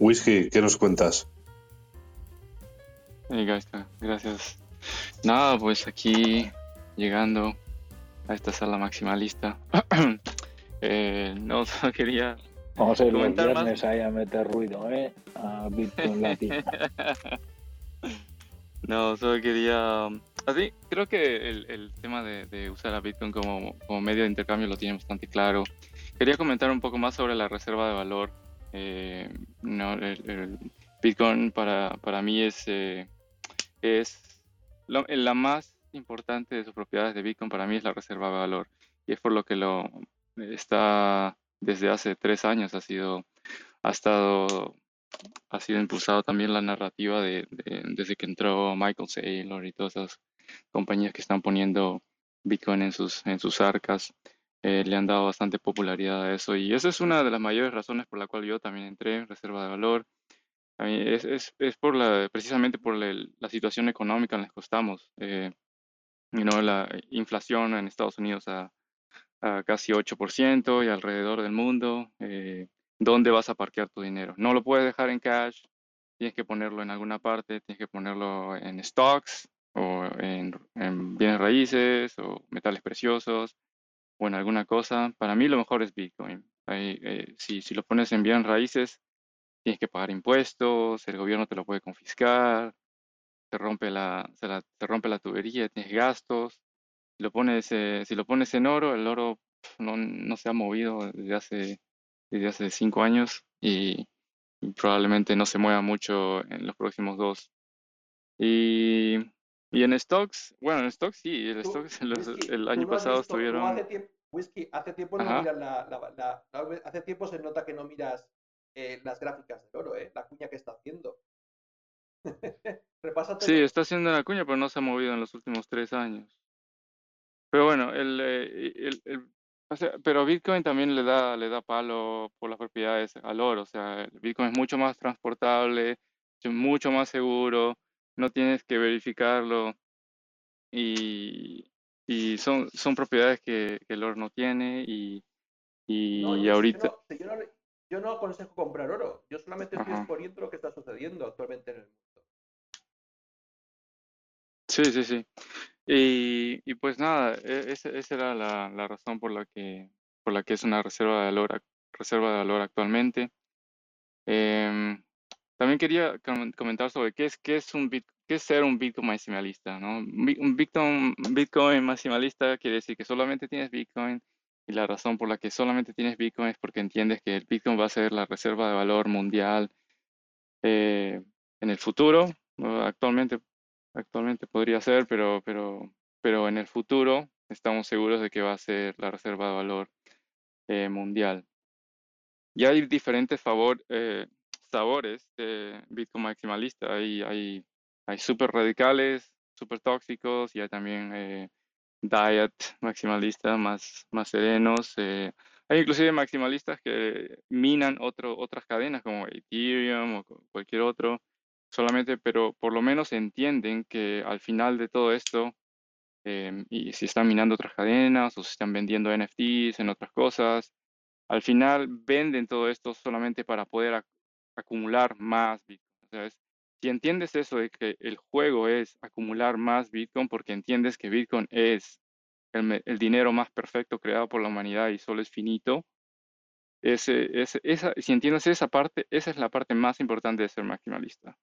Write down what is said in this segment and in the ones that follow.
Whisky, ¿qué nos cuentas? Hey, gracias. Nada, pues aquí llegando a esta sala maximalista. eh, no, solo quería. Vamos a ir los viernes ahí a meter ruido, ¿eh? A Bitcoin Latin. no, solo quería. Así, creo que el, el tema de, de, usar a Bitcoin como, como, medio de intercambio lo tiene bastante claro. Quería comentar un poco más sobre la reserva de valor. Eh, no, Bitcoin para, para mí es, eh, es la más importante de sus propiedades de Bitcoin para mí es la reserva de valor. Y es por lo que lo está desde hace tres años ha sido, ha estado, ha sido impulsado también la narrativa de, desde que entró Michael Saylor y todas esas compañías que están poniendo Bitcoin en sus, en sus arcas. Eh, le han dado bastante popularidad a eso y esa es una de las mayores razones por la cual yo también entré en reserva de valor. es, es, es, por la, precisamente por la, situación económica en la que estamos. Eh, la inflación en Estados Unidos a, casi 8% y alrededor del mundo. Eh, ¿Dónde vas a parquear tu dinero? No lo puedes dejar en cash, tienes que ponerlo en alguna parte, tienes que ponerlo en stocks o en, bienes raíces o metales preciosos o en alguna cosa. Para mí lo mejor es Bitcoin. Eh, si, si lo pones en bienes raíces, tienes que pagar impuestos, el gobierno te lo puede confiscar, se rompe la, se, rompe la tubería, tienes gastos. Si lo pones, eh, si lo pones en oro, el oro no, no, se ha movido desde hace, desde hace cinco años y, probablemente no se mueva mucho en los próximos dos. Y, y en stocks, bueno, en stocks sí, el, stocks, el año pasado estuvieron... Hace tiempo, whisky, hace tiempo no miras la, la, hace tiempo se nota que no miras eh, las gráficas del oro, ¿eh? la cuña que está haciendo. Sí, está haciendo la cuña, pero no se ha movido en los últimos tres años. Pero bueno, el, eh, el, pero Bitcoin también le da, le da palo por las propiedades al oro. O sea, el Bitcoin es mucho más transportable, mucho más seguro, no tienes que verificarlo. Y, y son, son propiedades que, el oro no tiene. Y, y, ahorita. Yo no, aconsejo comprar oro. Yo solamente estoy exponiendo lo que está sucediendo actualmente en el mundo. Sí, sí, sí. Y, y pues nada, e, esa, esa era la, la, razón por la que por la que es una reserva de valor reserva de valor actualmente. Em, también quería comentar sobre qué es qué es un bit, qué es ser un Bitcoin maximalista, ¿no? Un Bitcoin, Bitcoin maximalista quiere decir que solamente tienes Bitcoin y la razón por la que solamente tienes Bitcoin es porque entiendes que el Bitcoin va a ser la reserva de valor mundial eh, en el futuro. Actualmente Actualmente podría ser, pero, pero, pero en el futuro estamos seguros de que va a ser la reserva de valor eh, mundial. Y hay diferentes favor, eh, sabores de Bitcoin maximalista. Hay, hay, hay súper radicales, súper tóxicos y hay también eh, diet maximalistas más, más serenos. hay inclusive maximalistas que minan otro, otras cadenas como Ethereum o cualquier otro solamente, pero por lo menos entienden que al final de todo esto, em, y si están minando otras cadenas o si están vendiendo NFTs en otras cosas, al final venden todo esto solamente para poder acumular más Bitcoin. si entiendes eso de que el juego es acumular más Bitcoin porque entiendes que Bitcoin es el, dinero más perfecto creado por la humanidad y solo es finito, si entiendes esa parte, esa es la parte más importante de ser maximalista.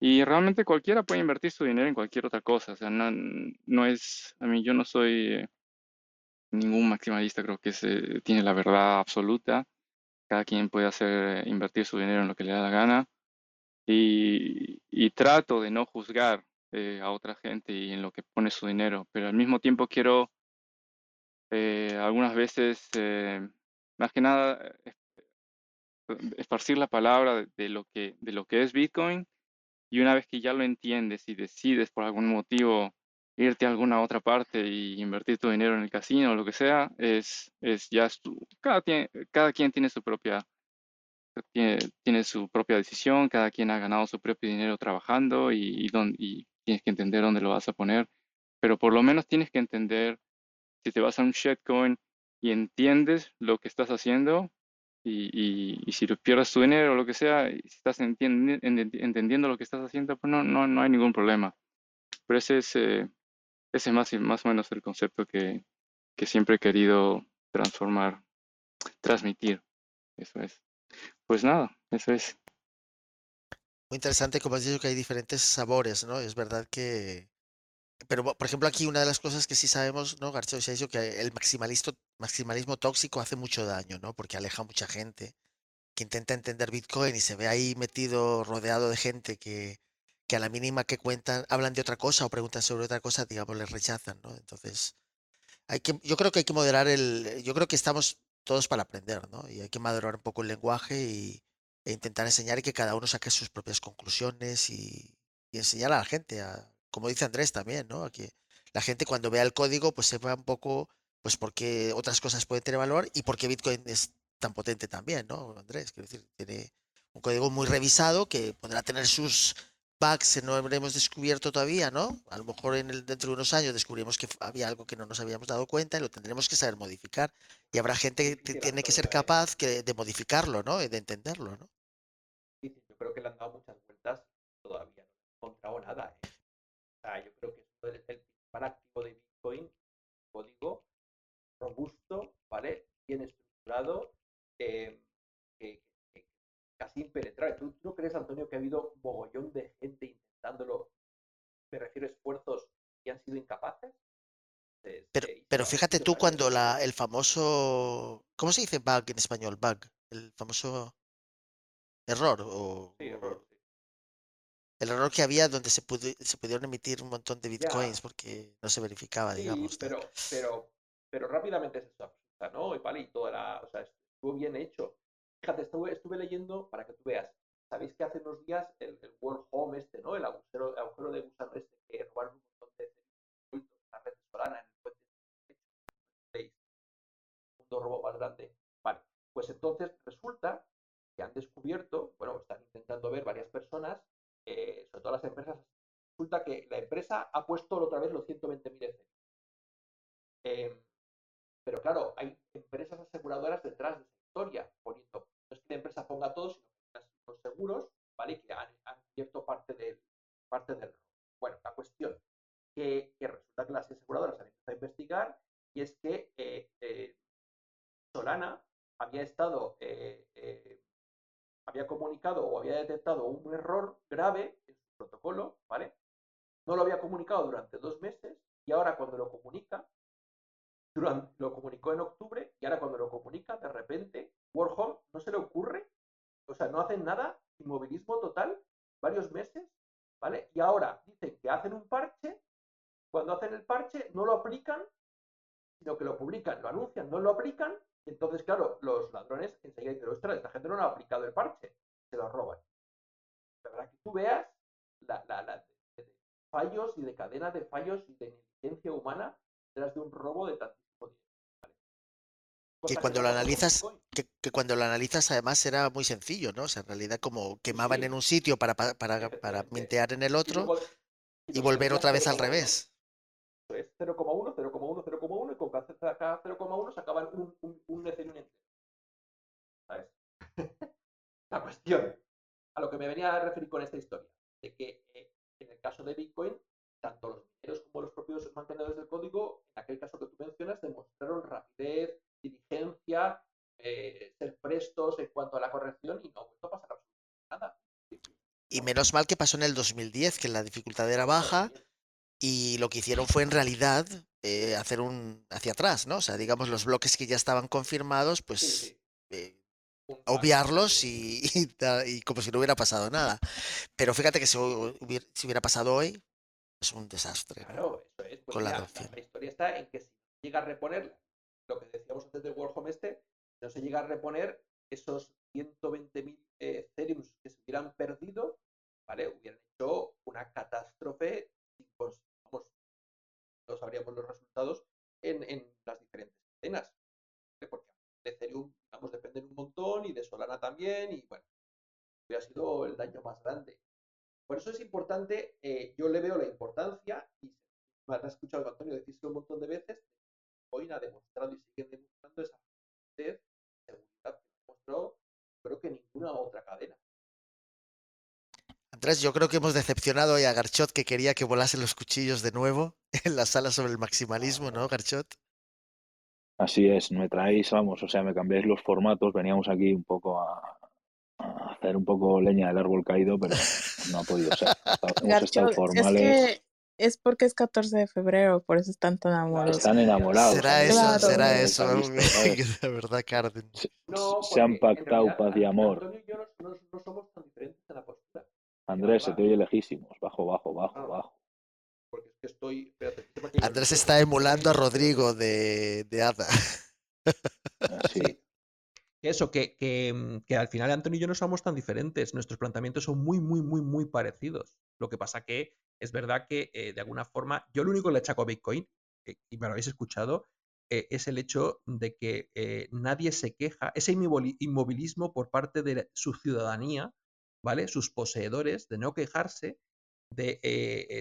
Y realmente cualquiera puede invertir su dinero en cualquier otra cosa. O sea, no, no es, a mí yo no soy ningún maximalista, creo que se, tiene la verdad absoluta. Cada quien puede hacer, invertir su dinero en lo que le da la gana. Y, y trato de no juzgar eh, a otra gente y en lo que pone su dinero, pero al mismo tiempo quiero eh, algunas veces, eh, más que nada, esparcir la palabra de, lo que, de lo que es Bitcoin y una vez que ya lo entiendes y decides por algún motivo irte a alguna otra parte y invertir tu dinero en el casino o lo que sea, es, es ya cada, cada quien tiene su propia tiene, tiene, su propia decisión, cada quien ha ganado su propio dinero trabajando y, y tienes que entender dónde lo vas a poner, pero por lo menos tienes que entender si te vas a un shitcoin y entiendes lo que estás haciendo, y, y, si pierdes tu dinero o lo que sea, si estás entendiendo lo que estás haciendo, pues no, no, no hay ningún problema. Pero ese es, ese más, más o menos el concepto que, que siempre he querido transformar, transmitir. Eso es. Pues nada, eso es. Muy interesante, como has dicho, que hay diferentes sabores, ¿no? Es verdad que... Pero, por ejemplo, aquí una de las cosas que sí sabemos, ¿no? García se ha dicho que el maximalismo, maximalismo tóxico hace mucho daño, ¿no? Porque aleja a mucha gente que intenta entender Bitcoin y se ve ahí metido, rodeado de gente que, que a la mínima que cuentan, hablan de otra cosa o preguntan sobre otra cosa, digamos, les rechazan, ¿no? Entonces, hay que, yo creo que hay que moderar el, yo creo que estamos todos para aprender, ¿no? Y hay que moderar un poco el lenguaje y, e intentar enseñar y que cada uno saque sus propias conclusiones y, enseñar a la gente, a, como dice Andrés también, ¿no? A que la gente cuando vea el código pues sepa un poco pues por qué otras cosas pueden tener valor y por qué Bitcoin es tan potente también, ¿no? Andrés, quiero decir, tiene un código muy revisado que podrá tener sus bugs que no habremos descubierto todavía, ¿no? A lo mejor en el, dentro de unos años descubrimos que había algo que no nos habíamos dado cuenta y lo tendremos que saber modificar. Y habrá gente que tiene que ser capaz que, de modificarlo, ¿no? Y de entenderlo, ¿no? Sí, yo creo que le han dado muchas vueltas, todavía no he encontrado nada. ¿eh? O sea, yo creo que es el principal activo de Bitcoin, código robusto, ¿vale? Bien estructurado, eh, que, casi impenetrable. ¿Tú, no crees, Antonio, que ha habido un mogollón de gente intentándolo? Me refiero a esfuerzos y han sido incapaces. Pero, fíjate tú cuando la, el famoso, ¿cómo se dice bug en español? Bug, el famoso error o, sí, error, el error que había donde se, se pudieron emitir un montón de bitcoins porque no se verificaba, digamos. Pero, pero, pero rápidamente se absurda, ¿no? Y vale, y toda la, o sea, estuvo bien hecho. Fíjate, estuve, estuve leyendo para que tú veas. Sabéis que hace unos días el, World Home este, ¿no? El agujero, agujero de gusano este que robaron un montón de la red solana segundo robo más grande. Vale, pues entonces resulta que han descubierto, bueno, están intentando ver varias personas, eh, sobre todo las empresas, resulta que la empresa ha puesto otra vez los 120.000 Ethereum. Eh, pero claro, hay empresas aseguradoras detrás de esa historia, poniendo no es que la empresa ponga todo, sino que los seguros, ¿vale? Que han, cubierto parte del, parte del Bueno, la cuestión que, resulta que las aseguradoras han empezado a investigar y es que eh, eh, Solana había estado, eh, había comunicado o había detectado un error grave en su protocolo, ¿vale? No lo había comunicado durante dos meses y ahora cuando lo comunica, durante, lo comunicó en octubre y ahora cuando lo comunica, de repente, Warhol no se le ocurre, o sea, no hacen nada, inmovilismo total, varios meses, ¿vale? Y ahora dicen que hacen un parche, cuando hacen el parche no lo aplican, sino que lo publican, lo anuncian, no lo aplican, entonces, claro, los ladrones enseguida dicen, ostras, esta gente no lo ha aplicado el parche, se lo roban. Para que tú veas la, la, fallos y de cadena de fallos y de negligencia humana detrás de un robo de tantísimo dinero. Que cuando lo analizas, que, cuando lo analizas además era muy sencillo, ¿no? O sea, en realidad como quemaban en un sitio para, para, para, mintear en el otro y, volver otra vez al revés. Es 0,1, 0,1, 0,1 y con cada 0,1 sacaban un, un, un Ethereum entero. ¿Sabes? La cuestión, a lo que me venía a referir con esta historia, de que eh, en el caso de Bitcoin tanto los mineros como los propios mantenedores del código, en aquel caso que tú mencionas, demostraron rapidez, diligencia, eh, ser prestos en cuanto a la corrección y no ha vuelto a pasar absolutamente nada. Y menos mal que pasó en el 2010, que la dificultad era baja y lo que hicieron fue en realidad eh, hacer un hacia atrás, ¿no? O sea, digamos, los bloques que ya estaban confirmados, pues eh, obviarlos y, y, como si no hubiera pasado nada. Pero fíjate que si hubiera pasado hoy, es un desastre. Claro, eso es. Pues la, historia está en que si llega a reponer lo que decíamos antes del World Home este, no se llega a reponer esos 120.000 eh, Ethereum que se hubieran perdido, ¿vale? Hubieran hecho una catástrofe, sabríamos los resultados en, las diferentes cadenas. Porque de Ethereum, digamos, dependen un montón y de Solana también, y bueno, hubiera sido el daño más grande. Por eso es importante, eh, yo le veo la importancia, y me ha escuchado Antonio decirse un montón de veces, hoy ha demostrado y sigue demostrando esa seguridad que demostró, creo que ninguna otra cadena. Andrés, yo creo que hemos decepcionado hoy a Garchot que quería que volasen los cuchillos de nuevo en la sala sobre el maximalismo, ¿no, Garchot? Así es, me traéis, vamos, o sea, me cambiáis los formatos, veníamos aquí un poco a, hacer un poco leña del árbol caído, pero no ha podido ser. hemos estado formales es porque es 14 de febrero, por eso están tan enamorados. Están enamorados. Será eso, será eso. De verdad, Carden. se han pactado paz y amor. Antonio y yo no, no, somos tan diferentes en la postura. Andrés, se te oye lejísimos. Bajo, bajo, bajo, ah, bajo. Porque es que estoy. Andrés está emulando a Rodrigo de, de Ada. Sí. Eso, que, que, que, al final Antonio y yo no somos tan diferentes. Nuestros planteamientos son muy, muy, muy, muy parecidos. Lo que pasa que es verdad que eh, de alguna forma, yo lo único que le achaco a Bitcoin, eh, y me lo habéis escuchado, eh, es el hecho de que nadie se queja, ese inmovilismo por parte de su ciudadanía, ¿vale? Sus poseedores, de no quejarse de,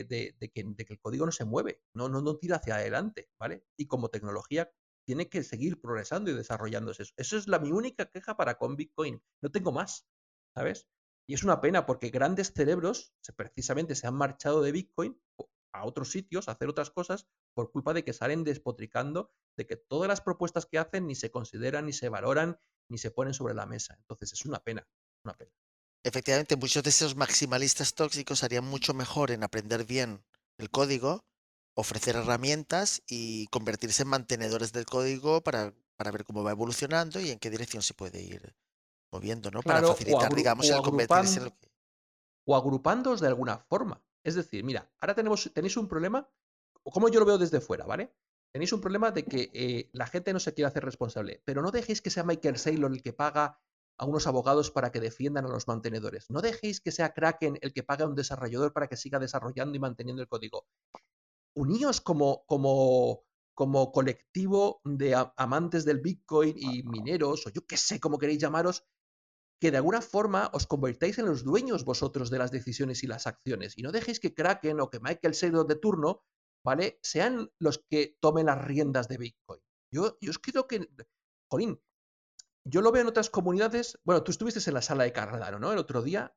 de, que, el código no se mueve, no, no, no tira hacia adelante, ¿vale? Y como tecnología tiene que seguir progresando y desarrollándose. Eso es la mi única queja para con Bitcoin. No tengo más, ¿sabes? Y es una pena porque grandes cerebros precisamente se han marchado de Bitcoin a otros sitios a hacer otras cosas por culpa de que salen despotricando de que todas las propuestas que hacen ni se consideran, ni se valoran, ni se ponen sobre la mesa. Entonces es una pena, una pena. Efectivamente, muchos de esos maximalistas tóxicos harían mucho mejor en aprender bien el código, ofrecer herramientas y convertirse en mantenedores del código para, para ver cómo va evolucionando y en qué dirección se puede ir moviendo, ¿no? Para facilitar, digamos, el convertirse en lo que... O agrupándoos de alguna forma. Es decir, mira, ahora tenemos, tenéis un problema, o como yo lo veo desde fuera, ¿vale? Tenéis un problema de que eh, la gente no se quiere hacer responsable, pero no dejéis que sea Michael Saylor el que paga a unos abogados para que defiendan a los mantenedores. No dejéis que sea Kraken el que pague a un desarrollador para que siga desarrollando y manteniendo el código. Uníos como, como, como colectivo de amantes del Bitcoin y mineros, o yo qué sé cómo queréis llamaros, que de alguna forma os convertáis en los dueños vosotros de las decisiones y las acciones y no dejéis que Kraken o que Michael Saylor de turno, ¿vale? Sean los que tomen las riendas de Bitcoin. Yo, yo os creo que, Jolín, yo lo veo en otras comunidades, bueno, tú estuviste en la sala de Cardano, ¿no? El otro día.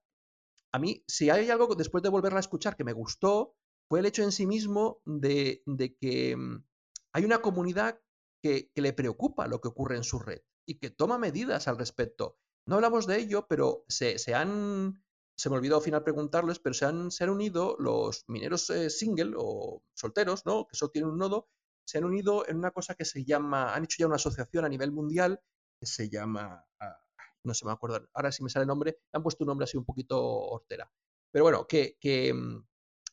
A mí, si hay algo después de volverla a escuchar que me gustó, fue el hecho en sí mismo de, que mm, hay una comunidad que, que le preocupa lo que ocurre en su red y que toma medidas al respecto. No hablamos de ello, pero se, han, se me olvidó al final preguntarles, pero se han, se han unido los mineros eh, single o solteros, ¿no? Que solo tienen un nodo, se han unido en una cosa que se llama, han hecho ya una asociación a nivel mundial se llama, ah, no se me acuerdo, ahora si me sale el nombre, han puesto un nombre así un poquito hortera. Pero bueno, que, que mm,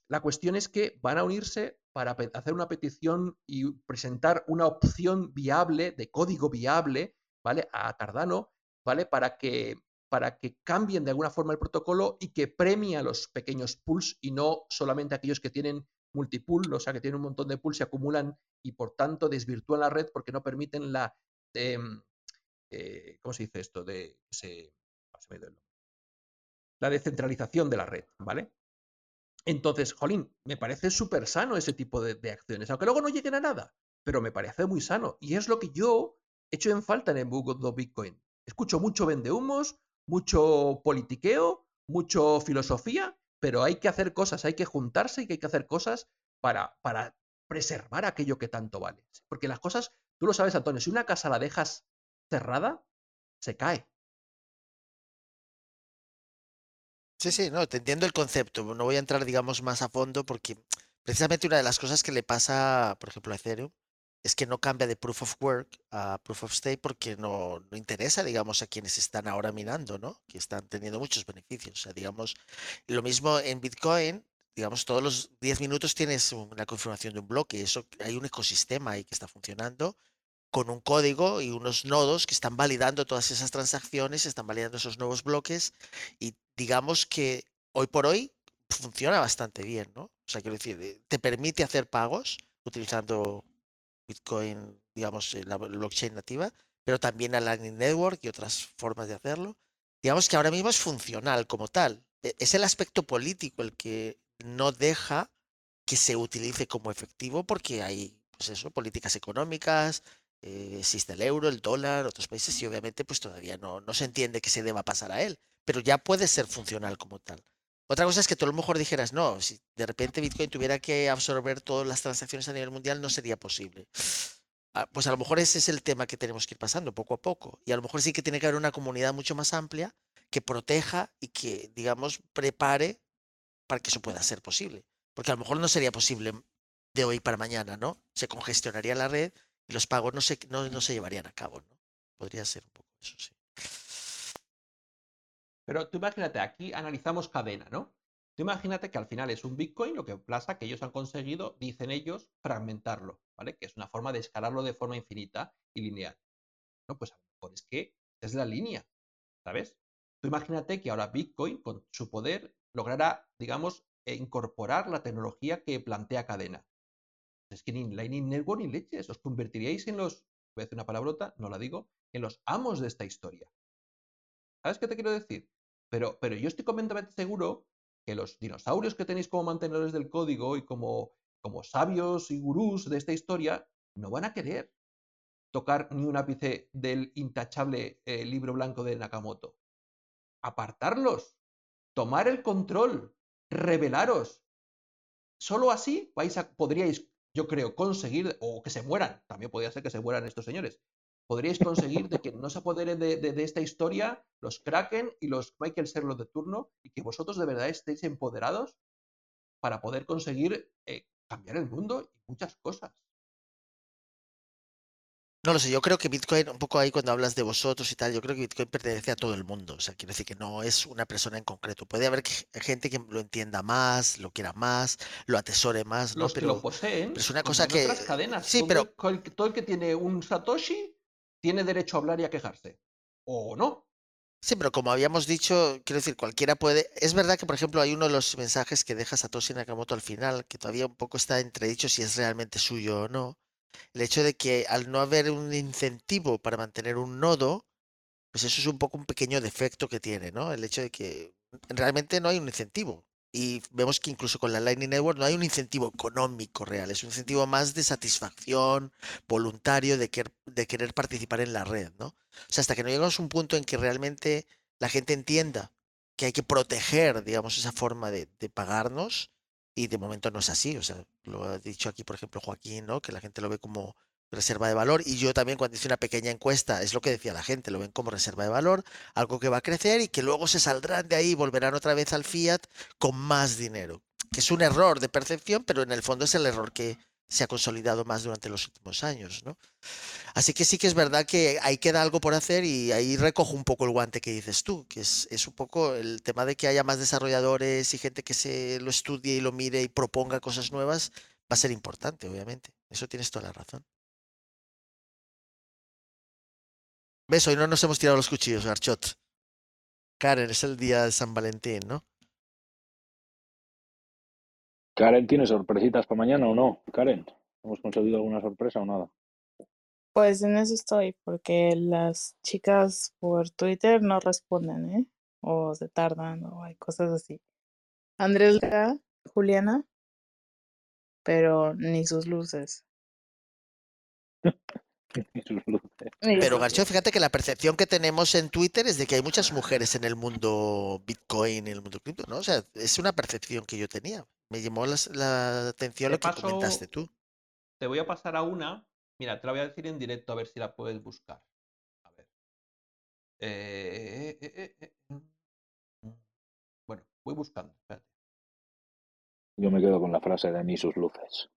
la cuestión es que van a unirse para hacer una petición y presentar una opción viable, de código viable, ¿vale? A Cardano ¿vale? Para que, para que cambien de alguna forma el protocolo y que premie a los pequeños pools y no solamente aquellos que tienen multipool, o sea, que tienen un montón de pools se acumulan y por tanto desvirtúan la red porque no permiten la, em, eh, ¿cómo se dice esto? De, la descentralización de la red, ¿vale? Entonces, jolín, me parece súper sano ese tipo de, acciones, aunque luego no lleguen a nada, pero me parece muy sano. Y es lo que yo he hecho en falta en el mundo Bitcoin. Escucho mucho vendehumos, mucho politiqueo, mucho filosofía, pero hay que hacer cosas, hay que juntarse y hay que hacer cosas para preservar aquello que tanto vale. Porque las cosas, tú lo sabes, Antonio, si una casa la dejas cerrada, se cae. Sí, sí, no, te entiendo el concepto. No voy a entrar, digamos, más a fondo porque precisamente una de las cosas que le pasa, por ejemplo, a Ethereum es que no cambia de proof of work a proof of stake porque no, no, interesa, digamos, a quienes están ahora minando, ¿no? Que están teniendo muchos beneficios. O sea, digamos, lo mismo en Bitcoin, digamos, todos los 10 minutos tienes una confirmación de un bloque. Eso hay un ecosistema ahí que está funcionando con un código y unos nodos que están validando todas esas transacciones, están validando esos nuevos bloques y digamos que hoy por hoy funciona bastante bien, ¿no? O sea, quiero decir, eh, te permite hacer pagos utilizando Bitcoin, digamos, la blockchain nativa, pero también a Lightning Network y otras formas de hacerlo. Digamos que ahora mismo es funcional como tal. E, es el aspecto político el que no deja que se utilice como efectivo porque hay, pues eso, políticas económicas, Eh, existe el euro, el dólar, otros países y obviamente pues todavía no, no se entiende que se deba pasar a él, pero ya puede ser funcional como tal. Otra cosa es que tú a lo mejor dijeras, no, si de repente Bitcoin tuviera que absorber todas las transacciones a nivel mundial, no sería posible. Ah, pues a lo mejor ese es el tema que tenemos que ir pasando poco a poco. Y a lo mejor sí que tiene que haber una comunidad mucho más amplia que proteja y que, digamos, prepare para que eso pueda ser posible. Porque a lo mejor no sería posible de hoy para mañana, ¿no? Se congestionaría la red los pagos no se, no, no se llevarían a cabo, ¿no? Podría ser un poco eso, sí. Pero tú imagínate, aquí analizamos cadena, ¿no? Tú imagínate que al final es un Bitcoin, lo que pasa que ellos han conseguido, dicen ellos, fragmentarlo, ¿vale? Que es una forma de escalarlo de forma infinita y lineal. No, pues a lo mejor es que es la línea, ¿sabes? Tú imagínate que ahora Bitcoin, con su poder, logrará, digamos, e incorporar la tecnología que plantea cadena. Es que ni Lightning Network ni leches, os convertiríais en los, voy a decir una palabrota, no la digo, en los amos de esta historia. ¿Sabes qué te quiero decir? Pero, pero yo estoy completamente seguro que los dinosaurios que tenéis como mantenedores del código y como, como sabios y gurús de esta historia no van a querer tocar ni un ápice del intachable eh, libro blanco de Nakamoto. Apartarlos, tomar el control, revelaros. Solo así vais a, podríais, yo creo, conseguir, o que se mueran, también podría ser que se mueran estos señores, podríais conseguir de que no se apoderen de, esta historia los Kraken y los Michael Serlo de turno y que vosotros de verdad estéis empoderados para poder conseguir eh, cambiar el mundo y muchas cosas. No lo sé, yo creo que Bitcoin, un poco ahí cuando hablas de vosotros y tal, yo creo que Bitcoin pertenece a todo el mundo. O sea, quiero decir que no es una persona en concreto. Puede haber gente que lo entienda más, lo quiera más, lo atesore más, ¿no? Los pero, que lo poseen. es una cosa que. cadenas. Sí, pero. todo el que tiene un Satoshi tiene derecho a hablar y a quejarse. ¿O no? Sí, pero como habíamos dicho, quiero decir, cualquiera puede. Es verdad que, por ejemplo, hay uno de los mensajes que deja Satoshi Nakamoto al final, que todavía un poco está entredicho si es realmente suyo o no. El hecho de que al no haber un incentivo para mantener un nodo, pues eso es un poco un pequeño defecto que tiene, ¿no? El hecho de que realmente no hay un incentivo. Y vemos que incluso con la Lightning Network no hay un incentivo económico real, es un incentivo más de satisfacción voluntario de, de querer participar en la red, ¿no? O sea, hasta que no llegamos a un punto en que realmente la gente entienda que hay que proteger, digamos, esa forma de, de pagarnos, y de momento no es así, o sea, lo ha dicho aquí, por ejemplo, Joaquín, ¿no? Que la gente lo ve como reserva de valor. Y yo también cuando hice una pequeña encuesta, es lo que decía la gente, lo ven como reserva de valor, algo que va a crecer y que luego se saldrán de ahí y volverán otra vez al fiat con más dinero. Que es un error de percepción, pero en el fondo es el error que se ha consolidado más durante los últimos años, ¿no? Así que sí que es verdad que ahí queda algo por hacer y ahí recojo un poco el guante que dices tú, que es, es un poco el tema de que haya más desarrolladores y gente que se lo estudie y lo mire y proponga cosas nuevas, va a ser importante, obviamente. Eso tienes toda la razón. ¿Ves? Hoy no nos hemos tirado los cuchillos, Garchot. Karen, es el día de San Valentín, ¿no? Karen, ¿tiene sorpresitas para mañana o no? Karen, ¿hemos conseguido alguna sorpresa o nada? Pues en eso estoy, porque las chicas por Twitter no responden, ¿eh? O se tardan, o hay cosas así. Andrés, Juliana, pero ni sus luces. Pero Garcho, fíjate que la percepción que tenemos en Twitter es de que hay muchas mujeres en el mundo Bitcoin, en el mundo cripto, ¿no? O sea, es una percepción que yo tenía. Me llamó la, atención lo que comentaste tú. Te voy a pasar a una. Mira, te la voy a decir en directo a ver si la puedes buscar. A ver. Eh, eh, eh, mm. bueno, voy buscando. Yo me quedo con la frase de ni sus luces.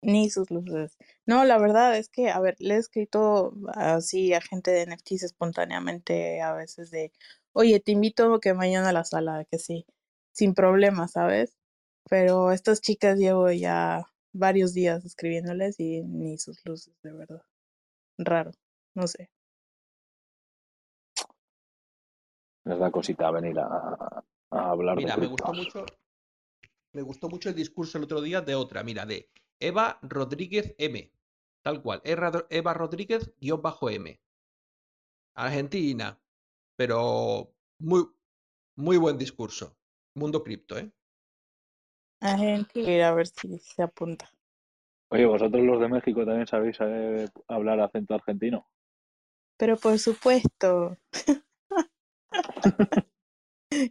Ni sus luces. No, la verdad es que, a ver, le he escrito así a gente de NFTs espontáneamente a veces de, oye, te invito que mañana a la sala, que sí, sin problema, ¿sabes? Pero estas chicas llevo ya varios días escribiéndoles y ni sus luces, de verdad. Raro, no sé. Les da cosita venir a, hablar Mira, me gustó mucho. Me gustó mucho el discurso el otro día de otra, mira, de Eva Rodríguez M. Tal cual. Eva Rodríguez guion bajo M. Argentina. Pero muy, muy buen discurso. Mundo cripto, ¿eh? Argentina. A ver si se apunta. Oye, ¿vosotros los de México también sabéis eh, hablar acento argentino? Pero por supuesto.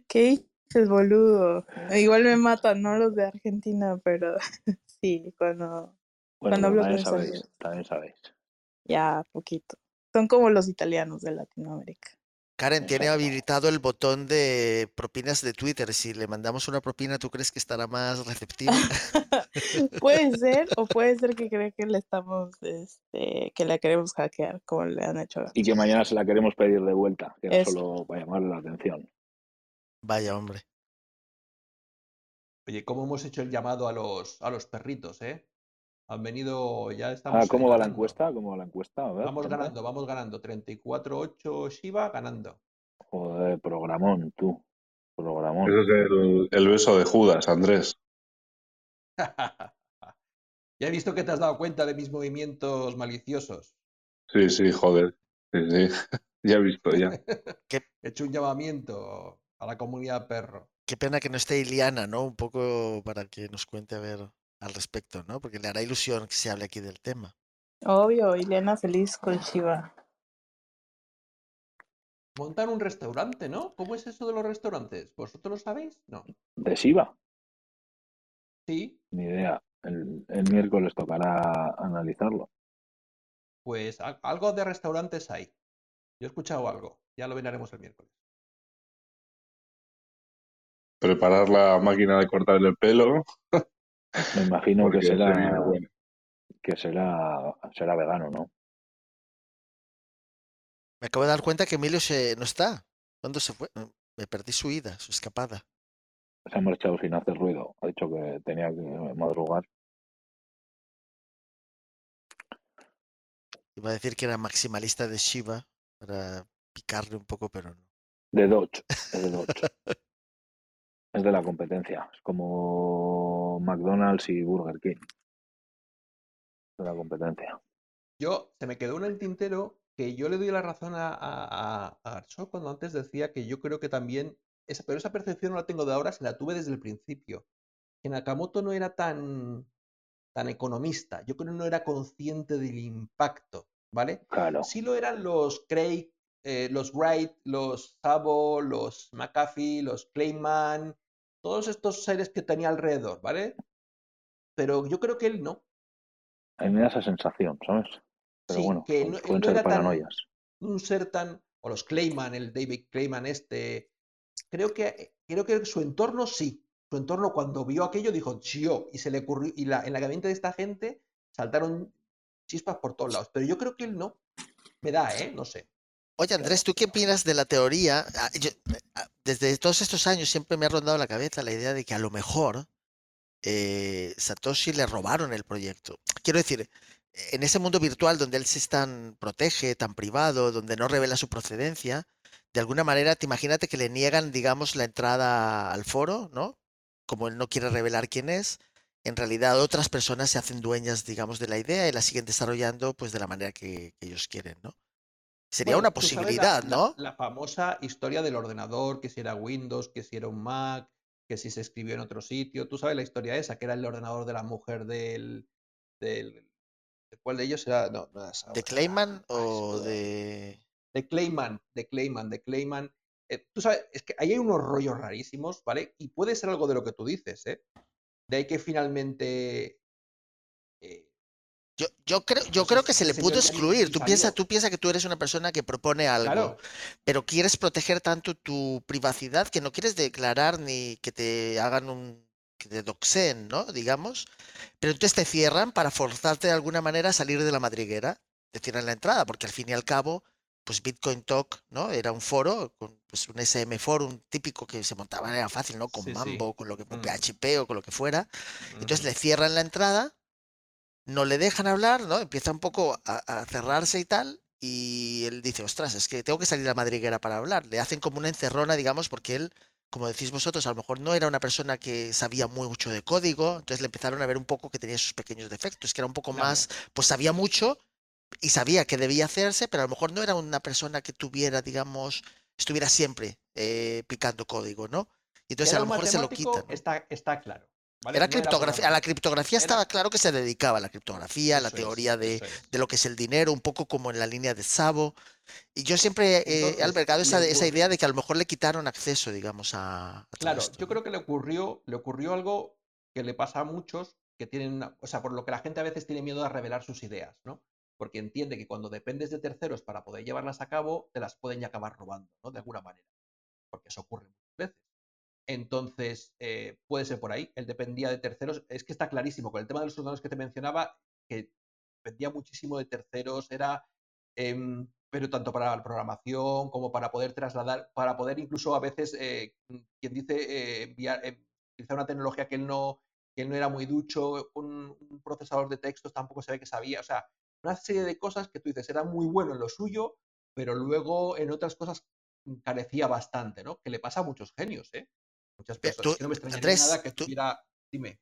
¿Qué dices, boludo? Igual me matan, no los de Argentina, pero sí, cuando, Bueno, cuando hablo también con sabéis, también sabéis. Ya, poquito. Son como los italianos de Latinoamérica. Karen tiene habilitado el botón de propinas de Twitter. Si le mandamos una propina, ¿tú crees que estará más receptiva? Puede ser, o puede ser que cree que le estamos, este, que la queremos hackear, como le han hecho a Y que mañana se la queremos pedir de vuelta, que solo para llamarle la atención. Vaya, hombre. Oye, ¿cómo hemos hecho el llamado a los, a los perritos, eh? Han venido, ya estamos. Ah, ¿cómo va la encuesta? ¿Cómo va la encuesta? A ver, Vamos ganando, vamos ganando. 34-8 Shiva ganando. Joder, programón, tú. Programón. Ese es el, el beso de Judas, Andrés. ya he visto que te has dado cuenta de mis movimientos maliciosos. Sí, sí, joder. Sí, sí. ya he visto, ya. He hecho un llamamiento a la comunidad perro. Qué pena que no esté Iliana, ¿no? Un poco para que nos cuente a ver al respecto, ¿no? Porque le hará ilusión que se hable aquí del tema. Obvio, Ileana feliz con Shiva. Montar un restaurante, ¿no? ¿Cómo es eso de los restaurantes? ¿Vosotros lo sabéis? No. ¿De Siva? Sí, Ni idea. El, el miércoles tocará analizarlo. pues al- algo de restaurantes hay. Yo he escuchado algo. Ya lo veremos el miércoles. Preparar la máquina de cortar el pelo. Me imagino que será, bueno. que será, será vegano, ¿no? Me acabo de dar cuenta que Emilio se, no está. ¿Dónde se fue? Me perdí su ida, su escapada. Se ha marchado sin hacer ruido. Ha dicho que tenía que madrugar. Iba a decir que era maximalista de Shiva para picarle un poco, pero no. De Dodge. De Dodge. es de la competencia. Es como McDonald's y Burger King. De la competencia. Yo, se me quedó en el tintero que yo le doy la razón a, a, a- a Arshot cuando antes decía que yo creo que también, esa, pero esa percepción no la tengo de ahora, se la tuve desde el principio. Que Nakamoto no era tan, tan economista, yo creo que no era consciente del impacto, ¿vale? Claro. Sí lo eran los Craig, eh, los Wright, los Sabo, los McAfee, los Clayman, todos estos seres que tenía alrededor, ¿vale? Pero yo creo que él no. A mí me da esa sensación, ¿sabes? Pero Sí, bueno, que no- pueden no ser era tan- paranoias. un ser tan, o los Clayman, el David Clayman este, creo que, creo que su entorno sí, su entorno cuando vio aquello dijo, chío, y se le ocurrió, y la, en la gabinete de esta gente saltaron chispas por todos lados, pero yo creo que él no, me da, ¿eh? No sé. Oye, Andrés, ¿tú qué opinas de la teoría? Ah, yo- ah, desde todos estos años siempre me ha rondado la cabeza la idea de que a lo mejor eh, Satoshi le robaron el proyecto. Quiero decir, en ese mundo virtual donde él se tan protege, tan privado, donde no revela su procedencia, de alguna manera, te imagínate que le niegan, digamos, la entrada al foro, ¿no? Como él no quiere revelar quién es, en realidad otras personas se hacen dueñas, digamos, de la idea y la siguen desarrollando, pues, de la manera que, que ellos quieren, ¿no? Sería Bueno, una posibilidad, la- ¿no? La, famosa historia del ordenador, que si era Windows, que si era un Mac, que si se escribió en otro sitio. Tú sabes la historia esa, que era el ordenador de la mujer del. del ¿de ¿Cuál de ellos era? No, no era esa ¿De. Clayman Ay, o de...? de Clayman, de Clayman, de Clayman. Eh, tú sabes, es que ahí hay unos rollos rarísimos, ¿vale? Y puede ser algo de lo que tú dices, ¿eh? De ahí que finalmente. eh, Yo, yo creo, yo Pues creo que se le pudo excluir. ni Tú piensas, tú piensas que tú eres una persona que propone algo, claro, pero quieres proteger tanto tu privacidad que no quieres declarar ni que te hagan un, que te doxeen, ¿no? Digamos. Pero entonces te cierran para forzarte de alguna manera a salir de la madriguera, te cierran la entrada, porque al fin y al cabo, pues Bitcoin Talk, ¿no? Era un foro, con pues un SM forum típico que se montaba, era fácil, ¿no? Con Sí, sí. Mambo, con lo que, con Mm. PHP o con lo que fuera. Entonces ujú. le cierran la entrada, no le dejan hablar, ¿no? Empieza un poco a, a cerrarse y tal. Y él dice, ostras, es que tengo que salir a la madriguera para hablar. Le hacen como una encerrona, digamos, porque él, como decís vosotros, a lo mejor no era una persona que sabía muy mucho de código. Entonces le empezaron a ver un poco que tenía sus pequeños defectos, que era un poco Claro. más, pues sabía mucho y sabía que debía hacerse, pero a lo mejor no era una persona que tuviera, digamos, estuviera siempre eh, picando código, ¿no? Y entonces a lo mejor se lo quitan. Está, está claro. Era criptografía. a la criptografía estaba claro que se dedicaba a la criptografía, a la teoría de, lo que es el dinero, un poco como en la línea de Szabo. Y yo siempre he albergado esa, esa, idea de que a lo mejor le quitaron acceso, digamos, a. claro, yo creo que le ocurrió, le ocurrió algo que le pasa a muchos que tienen una, o sea, por lo que la gente a veces tiene miedo a revelar sus ideas, ¿no? Porque entiende que cuando dependes de terceros para poder llevarlas a cabo, te las pueden ya acabar robando, ¿no? De alguna manera. Porque eso ocurre muchas veces. Entonces, eh, puede ser por ahí. Él dependía de terceros. Es que está clarísimo. Con el tema de los ordenadores que te mencionaba, que dependía muchísimo de terceros, era. Em, pero tanto para la programación como para poder trasladar, para poder incluso a veces, eh, quien dice, eh, enviar, utilizar una tecnología que él no, que él no era muy ducho, un, un, procesador de textos tampoco se ve que sabía. O sea, una serie de cosas que tú dices, era muy bueno en lo suyo, pero luego en otras cosas carecía bastante, ¿no? Que le pasa a muchos genios, ¿eh? Muchas personas. no me extrañaría nada que tuviera. Dime.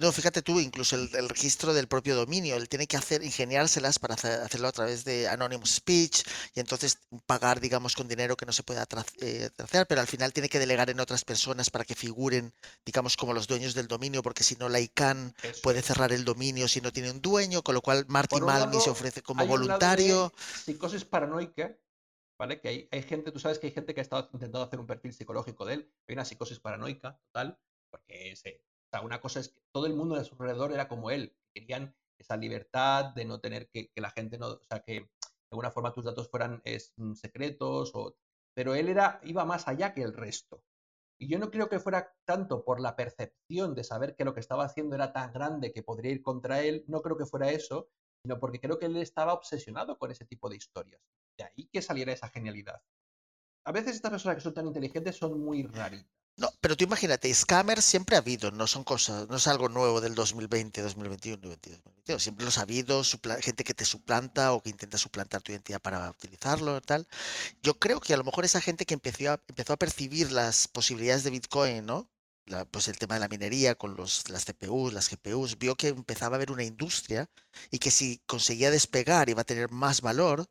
no, fíjate tú, incluso el, registro del propio dominio, él tiene que hacer, ingeniárselas para hacerlo a través de Anonymous Speech y entonces pagar, digamos, con dinero que no se pueda eh, tracear, pero al final tiene que delegar en otras personas para que figuren, digamos, como los dueños del dominio, porque si no la ICANN puede cerrar el dominio si no tiene un dueño, con lo cual Marty Malmi se ofrece como voluntario. Psicosis paranoica, ¿vale? Que hay, hay, gente, tú sabes que hay gente que ha estado intentando hacer un perfil psicológico de él, hay una psicosis paranoica total, porque o sea, una cosa es que todo el mundo de su alrededor era como él, querían esa libertad de no tener que, que la gente no, o sea, que de alguna forma tus datos fueran es, mm, secretos, o, pero él era, iba más allá que el resto. Y yo no creo que fuera tanto por la percepción de saber que lo que estaba haciendo era tan grande que podría ir contra él, no creo que fuera eso, sino porque creo que él estaba obsesionado con ese tipo de historias. De ahí que saliera esa genialidad. A veces estas personas que son tan inteligentes son muy raritas. No, pero tú imagínate, scammers siempre ha habido, no son cosas, no es algo nuevo del 2020, 2021, 2022, siempre los ha habido, gente que te suplanta o que intenta suplantar tu identidad para utilizarlo, tal. Yo creo que a lo mejor esa gente que empezó a, empezó a percibir las posibilidades de Bitcoin, ¿no? pues el tema de la minería con los, las CPUs, las GPUs, vio que empezaba a haber una industria y que si conseguía despegar iba a tener más valor,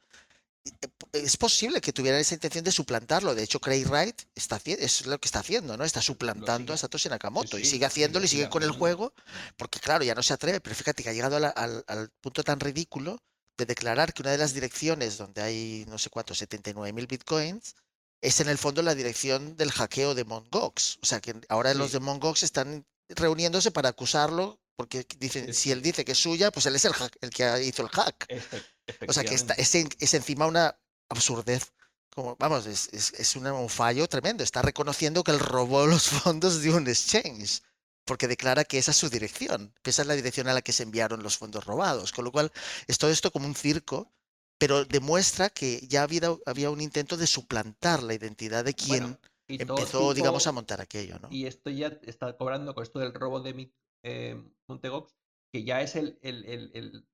es posible que tuviera esa intención de suplantarlo. De hecho, Craig Wright está, es lo que está haciendo, ¿no? Está suplantando a Satoshi Nakamoto y sigue haciéndolo y sigue con el juego, porque claro, ya no se atreve, pero fíjate que ha llegado al, punto tan ridículo de declarar que una de las direcciones donde hay no sé cuántos, 79 mil bitcoins, es en el fondo la dirección del hackeo de Mongox. O sea que ahora los de Mongox están reuniéndose para acusarlo porque dicen, si él dice que es suya, pues él es el, el que hizo el hack. O sea que está, es, es, encima una absurdez. Como, vamos, es, es, un fallo tremendo. Está reconociendo que él robó los fondos de un exchange. Porque declara que esa es su dirección. Que esa es la dirección a la que se enviaron los fondos robados. Con lo cual, es todo esto como un circo pero demuestra que ya había, había un intento de suplantar la identidad de quien empezó, digamos, a montar aquello. ¿no? Y esto ya está cobrando con esto del robo de eh, Montegox, que ya es el, el, el,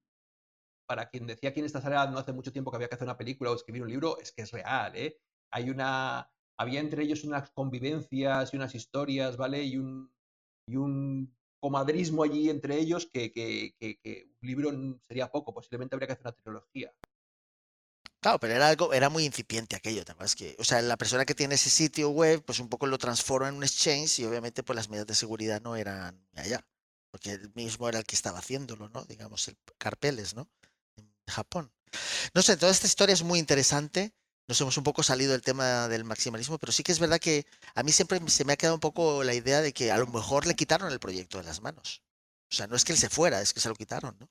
para quien decía aquí en esta sala no hace mucho tiempo que había que hacer una película o escribir un libro, es que es real, ¿eh? Hay una, había entre ellos unas convivencias y unas historias, ¿vale? Y un, y un comadrismo allí entre ellos que, que, que, un libro sería poco, posiblemente habría que hacer una trilogía. Claro, pero era algo, era muy incipiente aquello, además que, o sea, la persona que tiene ese sitio web, pues un poco lo transforma en un exchange y obviamente pues las medidas de seguridad no eran allá, porque él mismo era el que estaba haciéndolo, ¿no? Digamos, el Carpeles, ¿no? Japón. No sé, toda esta historia es muy interesante. Nos hemos un poco salido del tema del maximalismo, pero sí que es verdad que a mí siempre se me ha quedado un poco la idea de que a lo mejor le quitaron el proyecto de las manos. O sea, no es que él se fuera, es que se lo quitaron, ¿no?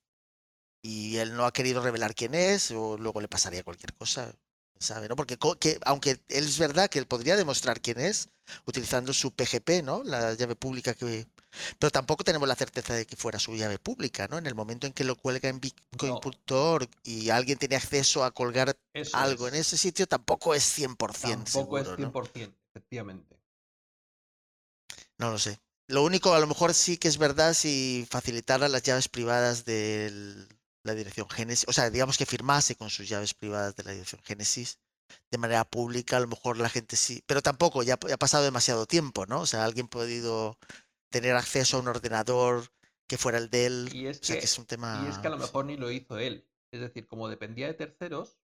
y él no ha querido revelar quién es, o luego le pasaría cualquier cosa, ¿sabe? ¿no? Porque que, aunque él es verdad que él podría demostrar quién es utilizando su PGP, ¿no? La llave pública que... Pero tampoco tenemos la certeza de que fuera su llave pública, ¿no? En el momento en que lo cuelga en Bitcoin.org y alguien tiene acceso a colgar algo en ese sitio, tampoco es 100% Tampoco es 100%, efectivamente. No lo sé. Lo único, a lo mejor sí que es verdad si facilitara las llaves privadas del la dirección Génesis, o sea, digamos que firmase con sus llaves privadas de la dirección Génesis de manera pública, a lo mejor la gente sí, pero tampoco, ya, ha pasado demasiado tiempo, ¿no? O sea, alguien ha podido tener acceso a un ordenador que fuera el de él, y es que, es un tema... Y es que a lo mejor ni lo hizo él, es decir, como dependía de terceros,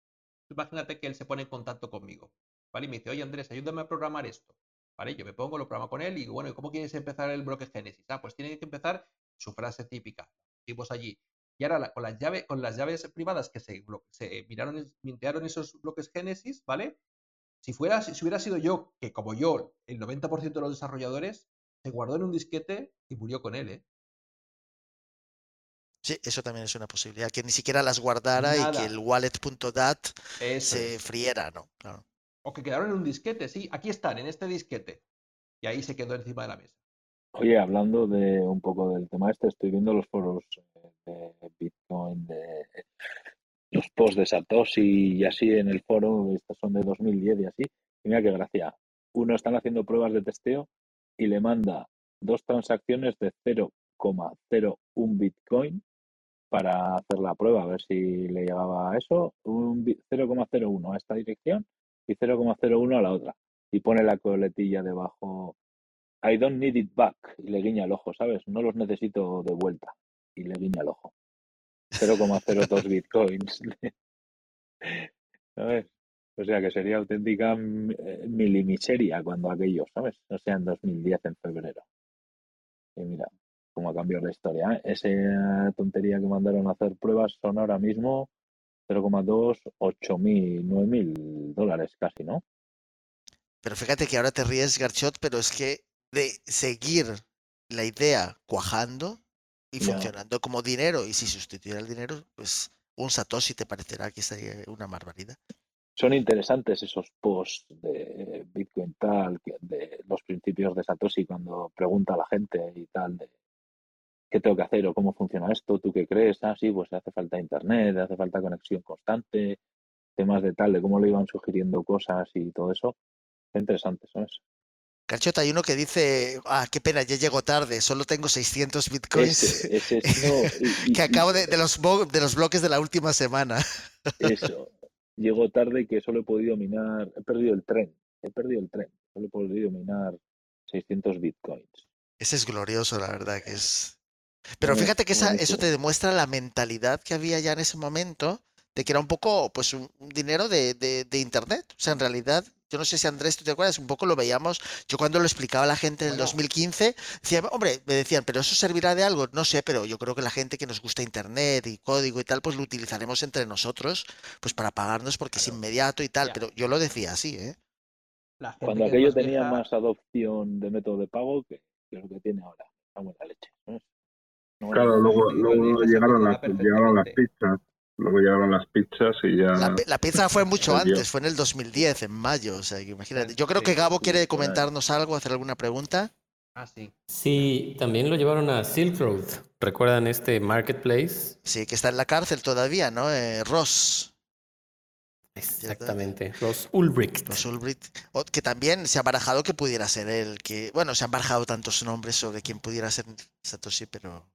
imagínate que él se pone en contacto conmigo, ¿vale? Y me dice, oye Andrés, ayúdame a programar esto, ¿vale? Yo me pongo, lo programa con él y digo, bueno, ¿cómo quieres empezar el bloque Génesis? Ah, pues tiene que empezar su frase típica. Seguimos allí. Y ahora con, las llaves, con las llaves privadas que se, se miraron, mintearon esos bloques Génesis, ¿vale? Si, fuera, si hubiera sido yo, que como yo, el 90% de los desarrolladores, se guardó en un disquete y murió con él, ¿eh? Sí, eso también es una posibilidad, que ni siquiera las guardara y que el wallet.dat se friera, ¿no? O que quedaron en un disquete, sí, aquí están, en este disquete. Y ahí se quedó encima de la mesa. Oye, hablando de un poco del tema este, estoy viendo los foros de Bitcoin, de los posts de Satoshi y así en el foro, estos son de 2010 y así. Y mira qué gracia. Uno están haciendo pruebas de testeo y le manda dos transacciones de 0,01 Bitcoin para hacer la prueba, a ver si le llegaba a eso, un 0,01 a esta dirección y 0,01 a la otra. Y pone la coletilla debajo, I don't need it back, y le guiña el ojo, ¿sabes? No los necesito de vuelta, y le guiña el ojo. 0,02 bitcoins. ¿Sabes? O sea que sería auténtica eh, milimiseria cuando aquello, ¿sabes? O sea, en 2010, en febrero. Y mira, cómo ha cambiado la historia. ¿eh? Esa tontería que mandaron a hacer pruebas son ahora mismo 0,2, 8 mil, 9 mil dólares casi, ¿no? Pero fíjate que ahora te ríes, Garchot, pero es que de seguir la idea cuajando y funcionando como dinero, y si sustituyera el dinero, pues un Satoshi te parecerá que sería una barbaridad. Son interesantes esos posts de Bitcoin tal, de los principios de Satoshi cuando pregunta a la gente y tal, de qué tengo que hacer o cómo funciona esto, tú qué crees, ah, sí, pues hace falta internet, hace falta conexión constante, temas de tal, de cómo le iban sugiriendo cosas y todo eso. Es interesante, ¿sabes? Carchota, hay uno que dice, ah, qué pena, ya llego tarde, solo tengo 600 bitcoins que acabo de, los, de los bloques de la última semana. Eso, llego tarde que solo he podido minar, he perdido el tren, he perdido el tren, solo he podido minar 600 bitcoins. Ese es glorioso, la verdad, que es... Pero fíjate que eso te demuestra la mentalidad que había ya en ese momento, de que era un poco, pues, un, dinero de, de, Internet. O sea, en realidad, yo no sé si Andrés, tú te acuerdas, un poco lo veíamos, yo cuando lo explicaba a la gente en el 2015, decía, hombre, me decían, pero eso servirá de algo, no sé, pero yo creo que la gente que nos gusta Internet y código y tal, pues lo utilizaremos entre nosotros, pues para pagarnos porque es inmediato y tal, pero yo lo decía así, ¿eh? Cuando aquello tenía más adopción de método de pago que, lo que tiene ahora, vamos la leche. Claro, luego, luego llegaron, las, llegaron las pizzas. Luego llegaron las pizzas y ya. La, pizza fue mucho antes, fue en el 2010, en mayo. O sea, imagínate. Yo creo que Gabo quiere comentarnos algo, hacer alguna pregunta. Ah, sí. Sí, también lo llevaron a Silk Road. ¿Recuerdan este marketplace? Sí, que está en la cárcel todavía, ¿no? Eh, Ross. Exactamente, Ross Ulbricht. Ross Ulbricht, que también se ha barajado que pudiera ser él, que, bueno, se han barajado tantos nombres sobre quién pudiera ser Satoshi, pero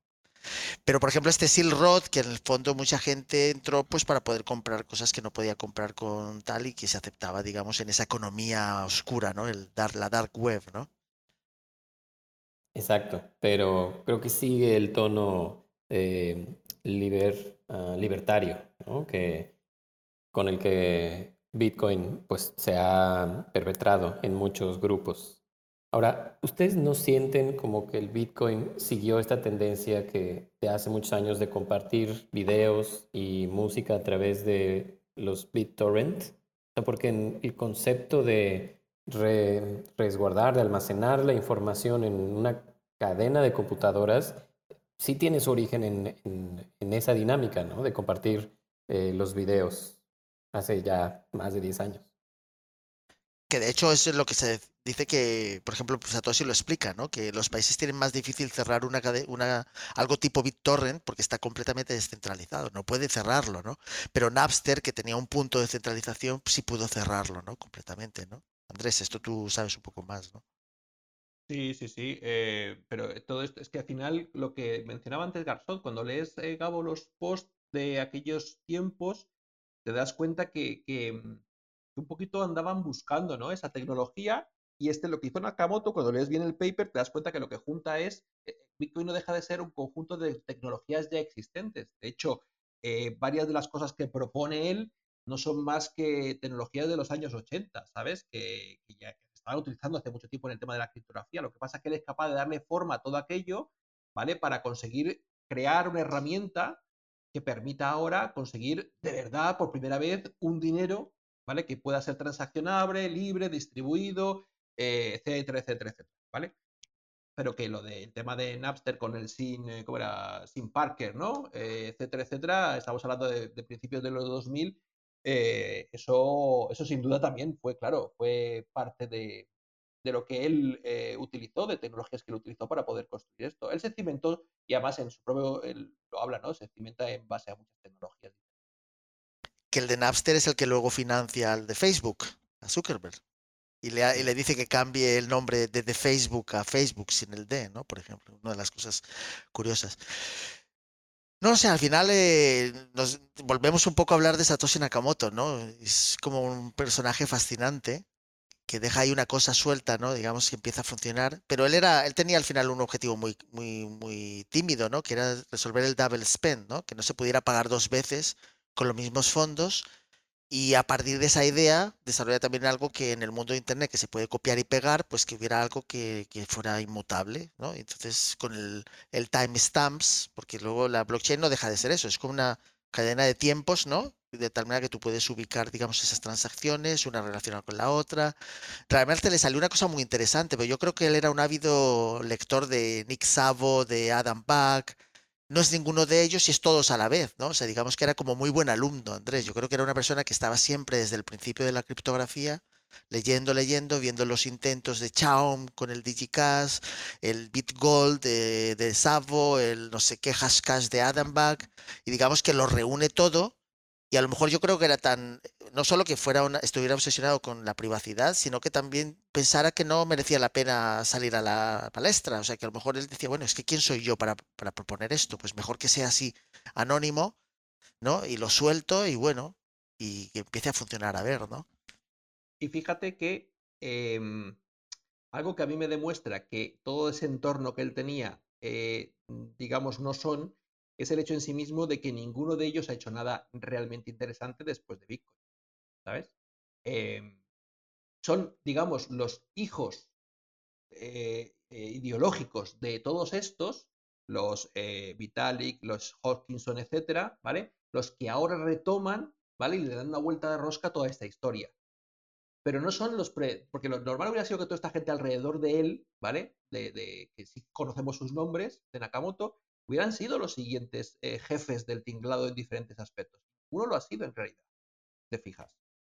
pero, por ejemplo, este Silk Road, que en el fondo mucha gente entró pues para poder comprar cosas que no podía comprar con tal y que se aceptaba, digamos, en esa economía oscura, ¿no? El dar, la dark web, ¿no? Exacto, pero creo que sigue el tono eh, ah, libertario, ¿no? Que, con el que Bitcoin pues, se ha perpetrado en muchos grupos Ahora, ¿ustedes no sienten como que el Bitcoin siguió esta tendencia que de hace muchos años de compartir videos y música a través de los BitTorrent? O porque el concepto de resguardar, de almacenar la información en una cadena de computadoras, sí tiene su origen en, esa dinámica. De compartir eh, los videos hace ya más de 10 años. Que de hecho es lo que se dice que, por ejemplo, pues, Satoshi lo explica, ¿no? Que los países tienen más difícil cerrar una, una algo tipo BitTorrent porque está completamente descentralizado, no puede cerrarlo, ¿no? Pero Napster, que tenía un punto de centralización, sí pudo cerrarlo, ¿no? Completamente, ¿no? Andrés, esto tú sabes un poco más, ¿no? Sí, sí, sí, eh, pero todo esto es que al final lo que mencionaba antes Garzón, cuando lees, eh, Gabo, los posts de aquellos tiempos, te das cuenta que, que mm, un poquito andaban buscando, ¿no? Esa tecnología y este lo que hizo Nakamoto, cuando lees bien el paper, te das cuenta que lo que junta es, eh, Bitcoin no deja de ser un conjunto de tecnologías ya existentes. De hecho, eh, varias de las cosas que propone él no son más que tecnologías de los años 80, ¿sabes? Que, ya estaban utilizando hace mucho tiempo en el tema de la criptografía. Lo que pasa es que él es capaz de darle forma a todo aquello, ¿vale? Para conseguir crear una herramienta que permita ahora conseguir de verdad, por primera vez, un dinero, ¿vale? Que pueda ser transaccionable, libre, distribuido, eh, etcétera, etcétera, etcétera, ¿vale? Pero que lo del tema de Napster con el sin, eh, ¿cómo era? Sin Parker, ¿no? Eh, etcétera, etcétera, estamos hablando de, de principios de los 2000 eh, eso, eso sin duda también fue, claro, fue parte de, de lo que él eh, utilizó, de tecnologías que él utilizó para poder construir esto. Él se cimentó, y además en su propio, él lo habla, ¿no? Se cimenta en base a muchas tecnologías. Que el de Napster es el que luego financia al de Facebook, a Zuckerberg. Y le, y le dice que cambie el nombre de, de, Facebook a Facebook sin el D, ¿no? Por ejemplo, una de las cosas curiosas. No sé, al final eh, nos volvemos un poco a hablar de Satoshi Nakamoto, ¿no? Es como un personaje fascinante que deja ahí una cosa suelta, ¿no? Digamos que empieza a funcionar. Pero él era, él tenía al final un objetivo muy, muy, muy tímido, ¿no? Que era resolver el double spend, ¿no? Que no se pudiera pagar dos veces con los mismos fondos y a partir de esa idea, desarrolla también algo que en el mundo de Internet, que se puede copiar y pegar, pues que hubiera algo que, fuera inmutable, ¿no? Entonces, con el, el timestamps, porque luego la blockchain no deja de ser eso, es como una cadena de tiempos, ¿no? De tal manera que tú puedes ubicar, digamos, esas transacciones, una relacionada con la otra. Realmente le salió una cosa muy interesante, pero yo creo que él era un ávido lector de Nick Szabo, de Adam Back, no es ninguno de ellos y es todos a la vez, ¿no? O sea, digamos que era como muy buen alumno, Andrés. Yo creo que era una persona que estaba siempre desde el principio de la criptografía, leyendo, leyendo, viendo los intentos de Chaum con el DigiCash, el BitGold de, de Savo, el no sé qué Hashcash de Adambach, y digamos que lo reúne todo. Y a lo mejor yo creo que era tan, no solo que fuera una, estuviera obsesionado con la privacidad, sino que también pensara que no merecía la pena salir a la palestra. O sea, que a lo mejor él decía, bueno, es que ¿quién soy yo para, para proponer esto? Pues mejor que sea así anónimo, ¿no? Y lo suelto y bueno, y que empiece a funcionar a ver, ¿no? Y fíjate que eh, algo que a mí me demuestra que todo ese entorno que él tenía, eh, digamos, no son, es el hecho en sí mismo de que ninguno de ellos ha hecho nada realmente interesante después de Bitcoin. ¿Sabes? Eh, son, digamos, los hijos eh, eh, ideológicos de todos estos, los eh, Vitalik, los Hawkinson, etcétera, ¿vale? Los que ahora retoman, ¿vale? Y le dan una vuelta de rosca a toda esta historia. Pero no son los pre. Porque lo normal hubiera sido que toda esta gente alrededor de él, ¿vale? De, de que sí conocemos sus nombres, de Nakamoto, hubieran sido los siguientes eh, jefes del tinglado en diferentes aspectos. Uno lo ha sido en realidad, te fijas.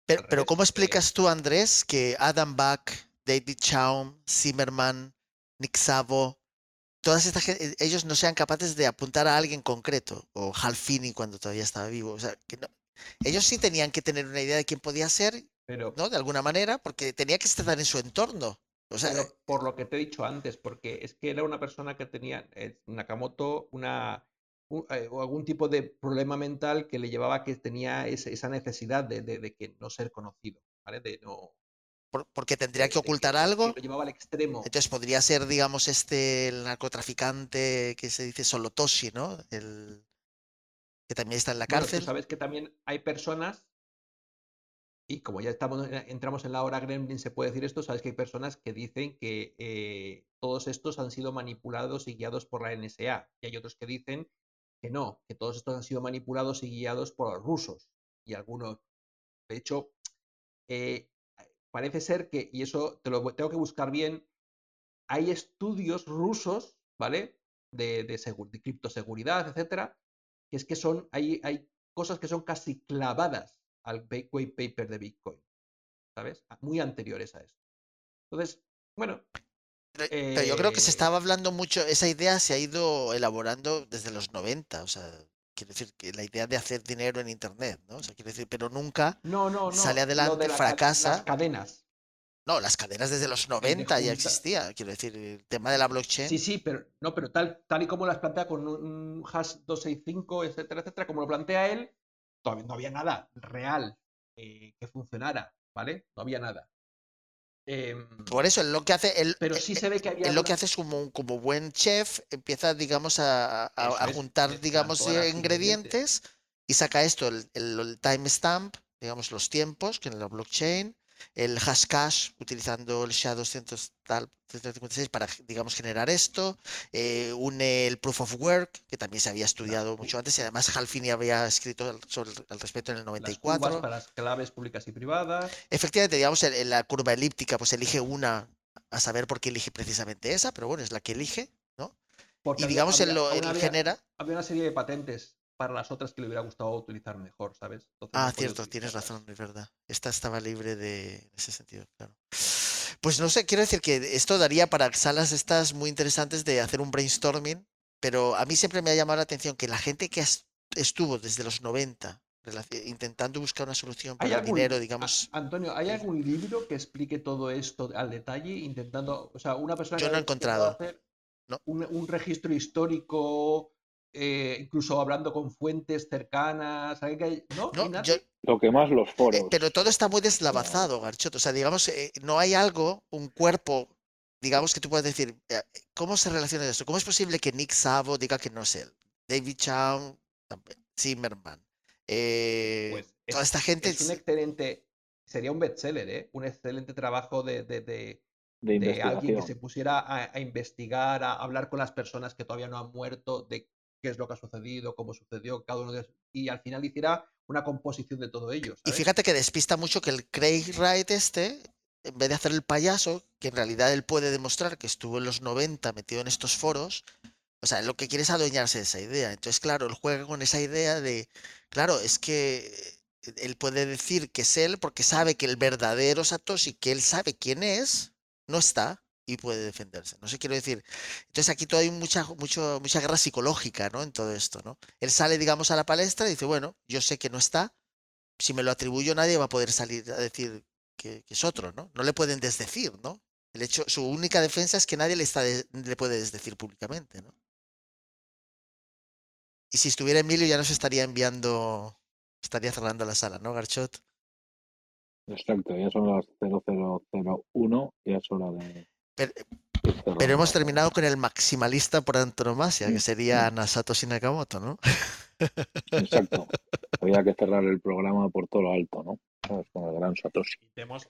Pero, pero ¿cómo explicas tú, Andrés, que Adam Back, David Chaum, Zimmerman, Nick Szabo, todas estas ellos no sean capaces de apuntar a alguien concreto, o Hal Finney cuando todavía estaba vivo? O sea, que no, ellos sí tenían que tener una idea de quién podía ser, pero, ¿no? De alguna manera, porque tenía que estar en su entorno. O sea, pero por lo que te he dicho antes, porque es que era una persona que tenía, eh, Nakamoto, una, un, eh, o algún tipo de problema mental que le llevaba a que tenía ese, esa necesidad de, de, de, que no ser conocido, ¿vale? De no. Por, porque tendría que ocultar algo. Que lo llevaba al extremo. Entonces podría ser, digamos, este el narcotraficante que se dice Solotoshi, ¿no? El que también está en la cárcel. Bueno, tú sabes que también hay personas y como ya estamos, entramos en la hora Gremlin, se puede decir esto, sabes que hay personas que dicen que eh, todos estos han sido manipulados y guiados por la NSA. Y hay otros que dicen que no, que todos estos han sido manipulados y guiados por los rusos. Y algunos, de hecho, eh, parece ser que, y eso te lo tengo que buscar bien, hay estudios rusos, ¿vale? De, de, de criptoseguridad, etcétera, que es que son, hay, hay cosas que son casi clavadas al white paper de Bitcoin, ¿sabes? Muy anteriores a esto. Entonces, bueno. Pero, eh... pero, yo creo que se estaba hablando mucho, esa idea se ha ido elaborando desde los 90, o sea, quiero decir que la idea de hacer dinero en Internet, ¿no? O sea, quiero decir, pero nunca no, no, no, sale adelante, la, fracasa. Las cadenas. No, las cadenas desde los 90 ya existía, quiero decir, el tema de la blockchain. Sí, sí, pero no, pero tal, tal y como las plantea con un hash 265, etcétera, etcétera, como lo plantea él, todavía no había nada real eh, que funcionara, ¿vale? No había nada. Eh, Por eso, él lo que hace, él, pero sí se ve que había él lo que hace es como, como buen chef, empieza, digamos, a, a, a juntar, es, digamos, ingredientes, ingredientes y saca esto, el, el, el timestamp, digamos, los tiempos, que en la blockchain, el hashcash utilizando el SHA-256 para, digamos, generar esto. Eh, une el proof of work, que también se había estudiado mucho antes, y además Halfini había escrito sobre al respecto en el 94. Las para las claves públicas y privadas. Efectivamente, digamos, en, la curva elíptica, pues elige una a saber por qué elige precisamente esa, pero bueno, es la que elige, ¿no? y digamos, en lo en genera. Había una serie de patentes para las otras que le hubiera gustado utilizar mejor, ¿sabes? ah, cierto, tienes razón, es verdad. Esta estaba libre de ese sentido, claro. Pues no sé, quiero decir que esto daría para salas estas muy interesantes de hacer un brainstorming, pero a mí siempre me ha llamado la atención que la gente que estuvo desde los 90 intentando buscar una solución para el dinero, digamos. Antonio, ¿hay algún libro que explique todo esto al detalle, intentando, o sea, una persona Yo no he encontrado. Hacer un, registro histórico eh, incluso hablando con fuentes cercanas, ¿no? Lo que más los foros. Eh, pero todo está muy deslavazado, Garchot. O sea, digamos, eh, no hay algo, un cuerpo, digamos que tú puedes decir, ¿cómo se relaciona esto? ¿Cómo es posible que Nick Savo diga que no es él? David Chow, Zimmerman. pues toda esta gente. Es un excelente, sería un bestseller, ¿eh? Un excelente trabajo de, de, de alguien que se pusiera a, a, investigar, a hablar con las personas que todavía no han muerto, de qué es lo que ha sucedido, cómo sucedió, cada uno de ellos, y al final hiciera una composición de todo ello. Y fíjate que despista mucho que el Craig Wright este, en vez de hacer el payaso, que en realidad él puede demostrar que estuvo en los 90 metido en estos foros, o sea, lo que quiere es adueñarse de esa idea. Entonces, claro, él juega con esa idea de, claro, es que él puede decir que es él porque sabe que el verdadero Satoshi, que él sabe quién es, no está y puede defenderse. No sé, quiero decir. Entonces aquí todavía hay mucha, mucho, mucha guerra psicológica, ¿no? En todo esto, ¿no? Él sale, digamos, a la palestra y dice, bueno, yo sé que no está. Si me lo atribuyo, nadie va a poder salir a decir que, es otro, ¿no? No le pueden desdecir, ¿no? El hecho, su única defensa es que nadie le, está le puede desdecir públicamente, ¿no? Y si estuviera Emilio ya nos estaría enviando, estaría cerrando la sala, ¿no, Garchot? Exacto, ya son las 0001, ya es hora de, pero, hemos terminado con el maximalista por antonomasia, que sería Nasato Shinakamoto, ¿no? Exacto. Había que cerrar el programa por todo lo alto, ¿no? Con el gran Satoshi.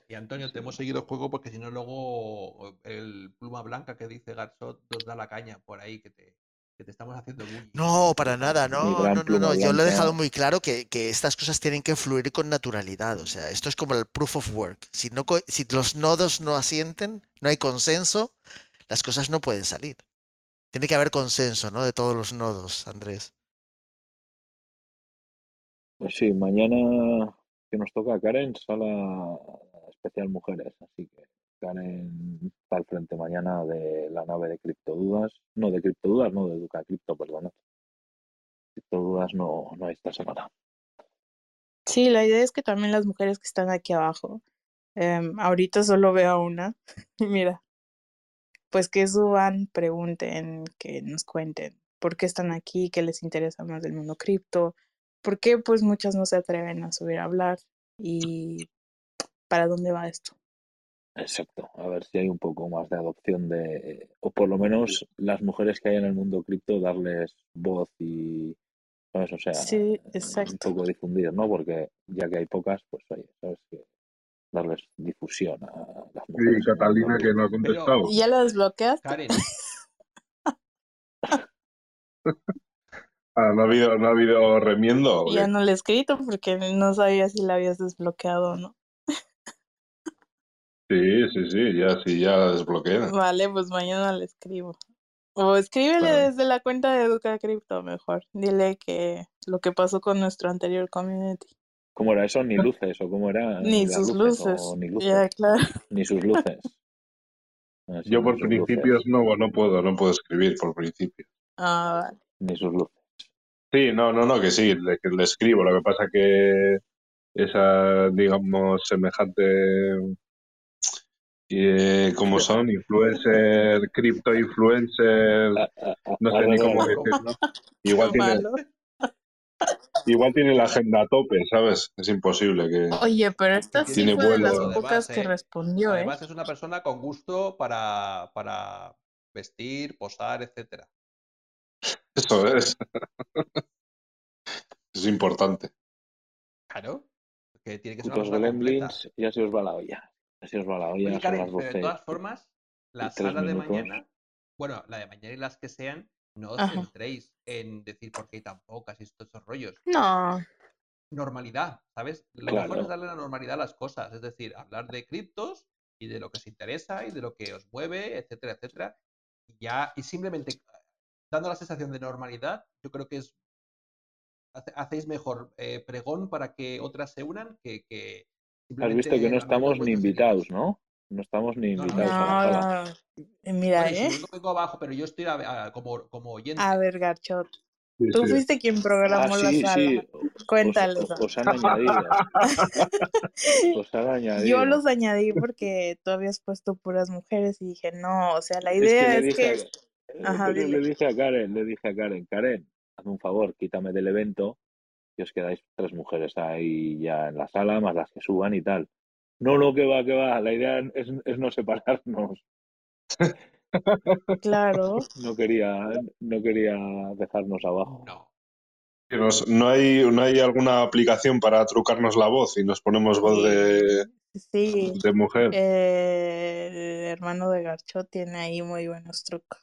Y, Antonio, te hemos seguido el juego porque si no, luego el pluma blanca que dice Garzot nos da la caña por ahí que te, que te estamos haciendo No, para nada, no, no, no, no. Yo lo he dejado muy claro que, que, estas cosas tienen que fluir con naturalidad. O sea, esto es como el proof of work. Si, no, si los nodos no asienten, no hay consenso, las cosas no pueden salir. Tiene que haber consenso, ¿no? De todos los nodos, Andrés. Pues sí, mañana que nos toca Karen, sala especial mujeres, así que en al frente mañana de la nave de criptodudas. No, de criptodudas, no, de Educa Cripto, perdón. Criptodudas no, no hay esta semana. Sí, la idea es que también las mujeres que están aquí abajo, em, ahorita solo veo una, mira, pues que suban, pregunten, que nos cuenten por qué están aquí, qué les interesa más del mundo cripto, por qué pues muchas no se atreven a subir a hablar y para dónde va esto. Exacto, a ver si hay un poco más de adopción de, o por lo menos las mujeres que hay en el mundo cripto, darles voz y, ¿sabes? O sea, sí, un poco difundir, ¿no? Porque ya que hay pocas, pues oye, ¿sabes? Que darles difusión a las mujeres. Sí, Catalina que no ha contestado. ¿Ya lo desbloqueas? Karen. ah, ¿no ha habido, no ha habido remiendo? Ya no le he escrito porque no sabía si la habías desbloqueado o no. Sí, sí, sí, ya sí, ya la desbloqueé. Vale, pues mañana le escribo. O escríbele desde la cuenta de Educa Crypto mejor. Dile que lo que pasó con nuestro anterior community. ¿Cómo era eso? Ni luces, o cómo era. Ni, sus luces. Ni luces. Ya, claro. Ni sus luces. Yo por principios no, no puedo, no puedo escribir por principios. Ah, vale. Ni sus luces. Sí, no, no, no, que sí, le, que le escribo. Lo que pasa que esa, digamos, semejante y como son influencer, cripto influencer, no sé ni cómo decirlo. Igual tiene, igual tiene la agenda a tope, ¿sabes? Es imposible que. Oye, pero esta sí tiene fue de las pocas que ¿eh? respondió, ¿eh? Además, es una persona con gusto para, para vestir, posar, etcétera. Eso es. es importante. Claro. que tiene que ser gremlins, ya se os va la olla. Ya se os va la olla. Oye, son Karen, las pero de 12 todas formas, la sala de minutos. mañana, bueno, la de mañana y las que sean, no os Ajá. centréis en decir por qué hay tan pocas y estos esos rollos. No, Normalidad, ¿sabes? Lo mejor Claro. es darle la normalidad a las cosas, es decir, hablar de criptos y de lo que os interesa y de lo que os mueve, etcétera, etcétera. Y ya, y simplemente dando la sensación de normalidad, yo creo que es hace- hacéis mejor eh, pregón para que otras se unan que, que Has visto que no estamos ni invitados. ¿no? No estamos ni No, no, invitados a la no, sala. no. Mira, Bueno, ¿eh? vengo, vengo abajo, pero yo estoy a- a- como, como oyente. A ver, Garchot, Sí, tú sí. fuiste quien Ah, programó la sí, sala. sí. Os, Cuéntales. os- os han añadido. Os han añadido. Yo los añadí porque tú habías puesto puras mujeres y dije, no, o sea, la Es que idea le es que... a- Ajá, le dije a Karen, le dije a Karen, Karen, hazme un favor, quítame del evento y os quedáis tres mujeres ahí ya en la sala, más las que suban y tal. No, no, que va, que va. La idea es, es no separarnos. Claro, No quería, no quería dejarnos abajo. No. Nos- no, hay, no hay alguna aplicación para trucarnos la voz y nos ponemos voz de, sí. de mujer. Eh, el hermano de Garchot tiene ahí muy buenos trucos.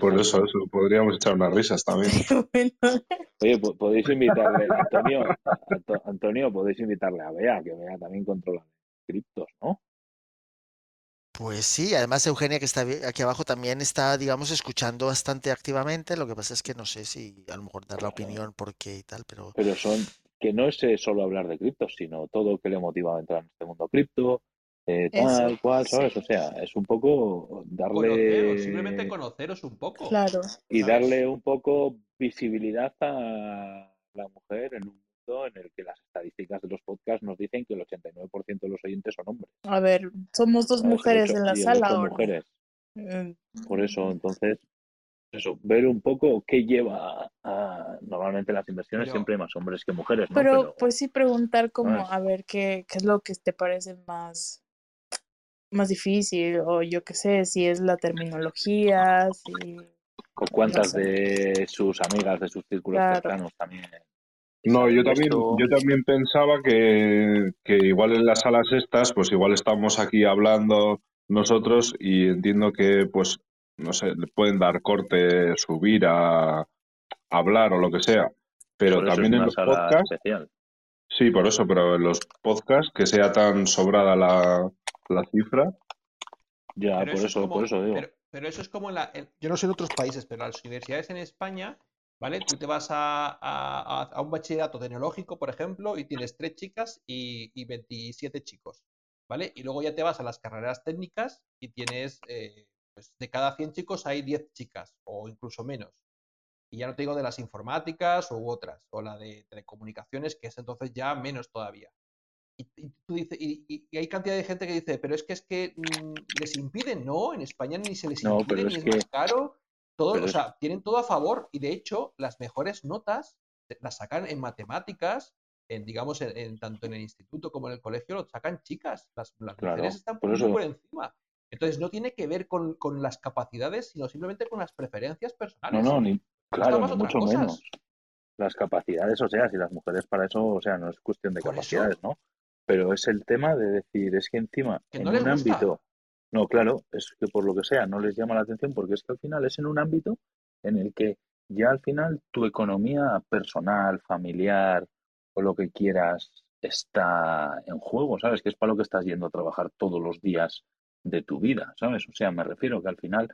Por eso, eso, podríamos echar unas risas también. Bueno, Oye, po- podéis invitarle, Antonio, Anto- Antonio, podéis invitarle a Bea, que Bea también controla criptos, ¿no? Pues sí, además Eugenia, que está aquí abajo, también está, digamos, escuchando bastante activamente. Lo que pasa es que no sé si a lo mejor dar la opinión por qué y tal, pero Pero son, que no es solo hablar de criptos, sino todo lo que le motiva a entrar en este mundo cripto, eh, Eso, tal cual, ¿sabes? sí. O sea, es un poco Conoceros, simplemente darle conoceros un poco. claro. y ¿sabes? darle un poco visibilidad a la mujer en un mundo en el que las estadísticas de los podcasts nos dicen que el 89% de los oyentes son hombres. A ver, somos dos mujeres ocho- en la sala ahora. mujeres. Mm, Por eso, entonces, eso, ver un poco qué lleva a, normalmente las inversiones siempre hay más hombres que mujeres, ¿no? Pero pues sí preguntar como, ¿sabes? a ver, qué, qué es lo que te parece más, más difícil, o yo qué sé, si es la terminología, si... o cuántas sé. de sus amigas, de sus círculos Claro. cercanos también. No, yo también, yo también pensaba que, que igual en las salas estas, pues igual estamos aquí hablando nosotros y entiendo que, pues, no sé, le pueden dar corte, subir a, a hablar o lo que sea. Pero Por también en los sala podcasts, especial. Sí, por eso, pero en los podcasts que sea tan sobrada la, la cifra, Ya, Pero por eso, eso, es como, por eso digo. pero, pero eso es como en la. en- yo no sé en otros países, pero las universidades en España, ¿vale? Tú te vas a, a- a- a un bachillerato tecnológico, por ejemplo, y tienes tres chicas y, y 27 chicos, ¿vale? Y luego ya te vas a las carreras técnicas y tienes, eh, pues de cada 100 chicos hay 10 chicas o incluso menos. Y ya no te digo de las informáticas u otras, o la de telecomunicaciones, que es entonces ya menos todavía. Y, y tú dices, y, hay cantidad de gente que dice, pero es que es que mm, les impiden, no, en España ni se les No, impide, pero ni es es que- más caro, todo, pero o sea, tienen todo a favor, y de hecho, las mejores notas las sacan en matemáticas, en, digamos, en, en- tanto en el instituto como en el colegio, lo sacan chicas, las, las Claro, mujeres están por muy eso- por encima. Entonces no tiene que ver con, con las capacidades, sino simplemente con las preferencias No, personales. no, ni, Les claro, mucho cosas. menos. Las capacidades, o sea, si las mujeres para eso, o sea, no es cuestión de eso. capacidades, ¿no? Pero es el tema de decir, es que encima, Que en no un ámbito, no, claro, es que por lo que sea no les llama la atención porque es que al final es en un ámbito en el que ya al final tu economía personal, familiar o lo que quieras está en juego, ¿sabes? Que es para lo que estás yendo a trabajar todos los días de tu vida, ¿sabes? O sea, me refiero que al final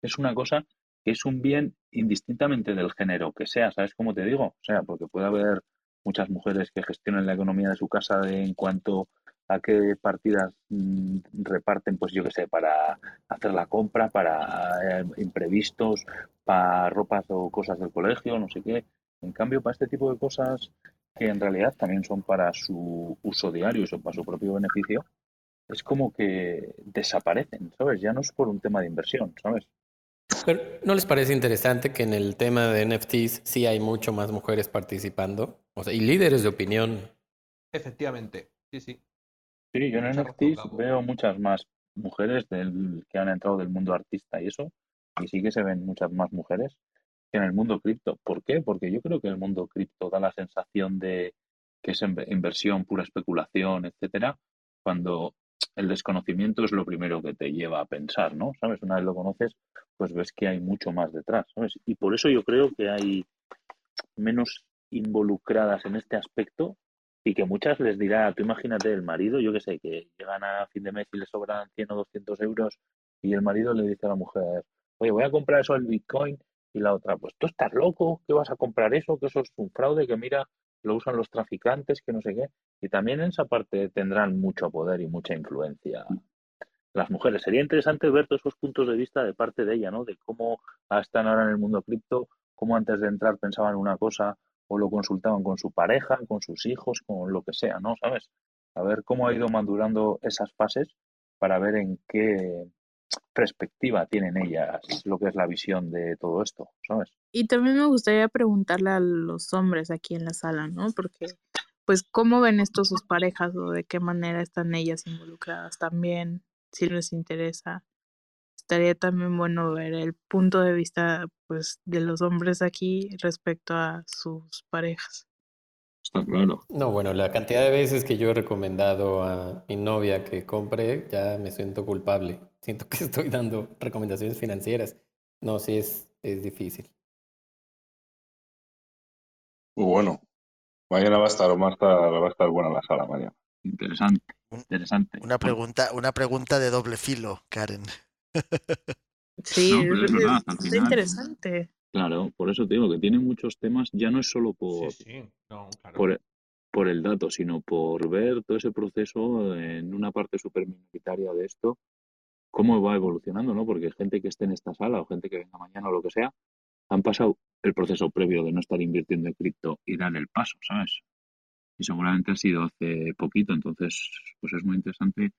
es una cosa que es un bien indistintamente del género que sea, ¿sabes cómo te digo? O sea, porque puede haber muchas mujeres que gestionen la economía de su casa de- en cuanto a qué partidas mm, reparten, pues yo qué sé, para hacer la compra, para eh, imprevistos, para ropas o cosas del colegio, no sé qué. En cambio, para este tipo de cosas que en realidad también son para su uso diario y son para su propio beneficio, es como que desaparecen, ¿sabes? Ya no es por un tema de inversión, ¿sabes? Pero, ¿no les parece interesante que en el tema de NFTs sí hay mucho más mujeres participando? O sea, y líderes de opinión. Efectivamente, sí, sí. Sí, yo en NFTs veo muchas más mujeres del, que han entrado del mundo artista y eso, y sí que se ven muchas más mujeres que en el mundo cripto. ¿Por qué? Porque yo creo que el mundo cripto da la sensación de que es inversión, pura especulación, etcétera, cuando el desconocimiento es lo primero que te lleva a pensar, ¿no? ¿Sabes? Una vez lo conoces, pues ves que hay mucho más detrás, ¿sabes? Y por eso yo creo que hay menos involucradas en este aspecto y que muchas les dirá, tú imagínate el marido, yo que sé, que llegan a fin de mes y le sobran 100 o 200 euros y el marido le dice a la mujer, oye, voy a comprar eso el Bitcoin y la otra, pues tú estás loco, ¿qué vas a comprar eso? Que eso es un fraude, que mira, lo usan los traficantes, que no sé qué. Y también en esa parte tendrán mucho poder y mucha influencia las mujeres. Sería interesante ver todos esos puntos de vista de parte de ella, ¿no? De cómo están ahora en el mundo cripto, cómo antes de entrar pensaban una cosa o lo consultaban con su pareja, con sus hijos, con lo que sea, ¿no? ¿Sabes? A ver cómo ha ido madurando esas fases para ver en qué perspectiva tienen ellas lo que es la visión de todo esto, ¿sabes? Y también me gustaría preguntarle a los hombres aquí en la sala, ¿no? Porque, pues, ¿cómo ven esto sus parejas o de qué manera están ellas involucradas también? Si les interesa. Estaría también bueno ver el punto de vista, pues, de los hombres aquí respecto a sus parejas. Está claro. No, bueno, la cantidad de veces que yo he recomendado a mi novia que compre, ya me siento culpable. Siento que estoy dando recomendaciones financieras. No, sí es, es difícil. Muy bueno. Mañana va a estar, va a estar, va a estar buena la sala, mañana. Interesante, interesante. Una pregunta, una pregunta de doble filo, Karen. Sí, es, interesante. Claro, por eso te digo que tiene muchos temas, ya no es solo por, por, por, el dato, sino por ver todo ese proceso en una parte súper minoritaria de esto, cómo va evolucionando, ¿no? Porque gente que esté en esta sala o gente que venga mañana o lo que sea, han pasado el proceso previo de no estar invirtiendo en cripto y dar el paso, ¿sabes? Y seguramente ha sido hace poquito, entonces, pues es muy interesante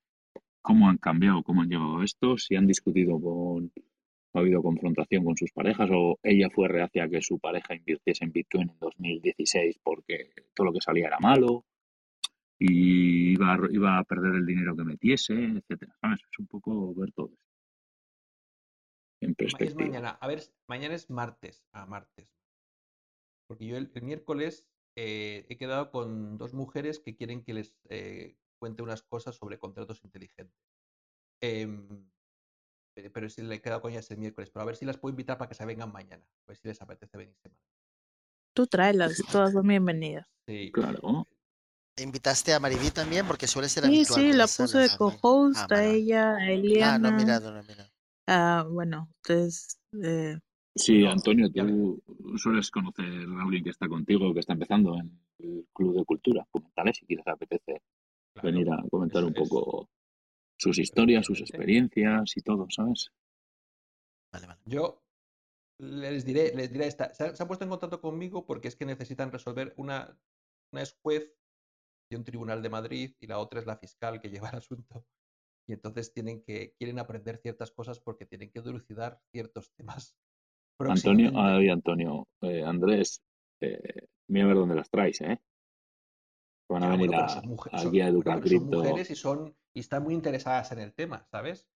cómo han cambiado, cómo han llegado a esto, si han discutido con, ha habido confrontación con sus parejas o ella fue reacia a que su pareja invirtiese en Bitcoin en 2016 porque todo lo que salía era malo y iba a, iba a perder el dinero que metiese, etcétera. ¿Sabes? Es un poco ver todo esto. En perspectiva. Mañana. A ver, mañana es martes. a ah, martes. Porque yo el, miércoles eh, he quedado con dos mujeres que quieren que les eh, cuente unas cosas sobre contratos inteligentes. Em, pero si le he quedado con ellas el miércoles. Pero a ver si las puedo invitar para que se vengan mañana. A ver si les apetece venirse mañana. Tú tráelas, todas son bienvenidas. Sí, claro. ¿Invitaste a Mariví también? Porque suele ser sí, habitual. Sí, sí, la puse de co-host ah, a ella, a Eliana. Ah, no he mirado, no he mirado. Ah, bueno, entonces... Eh, sí, Antonio, tú sueles conocer a alguien que está contigo, que está empezando en el Club de Cultura. Comentale si quieres apetece venir a comentar un poco sus historias, sus experiencias y todo, ¿sabes? Vale, vale. Yo les diré, les diré esta. Se, han puesto en contacto conmigo porque es que necesitan resolver una, una es juez de un tribunal de Madrid y la otra es la fiscal que lleva el asunto. Y entonces tienen que, quieren aprender ciertas cosas porque tienen que dilucidar ciertos temas. Antonio, ay, Antonio, eh, Andrés, eh, mira a ver dónde las traes, ¿eh? Van a venir a, aquí a educar Son mujeres y son y están muy interesadas en el tema, ¿sabes?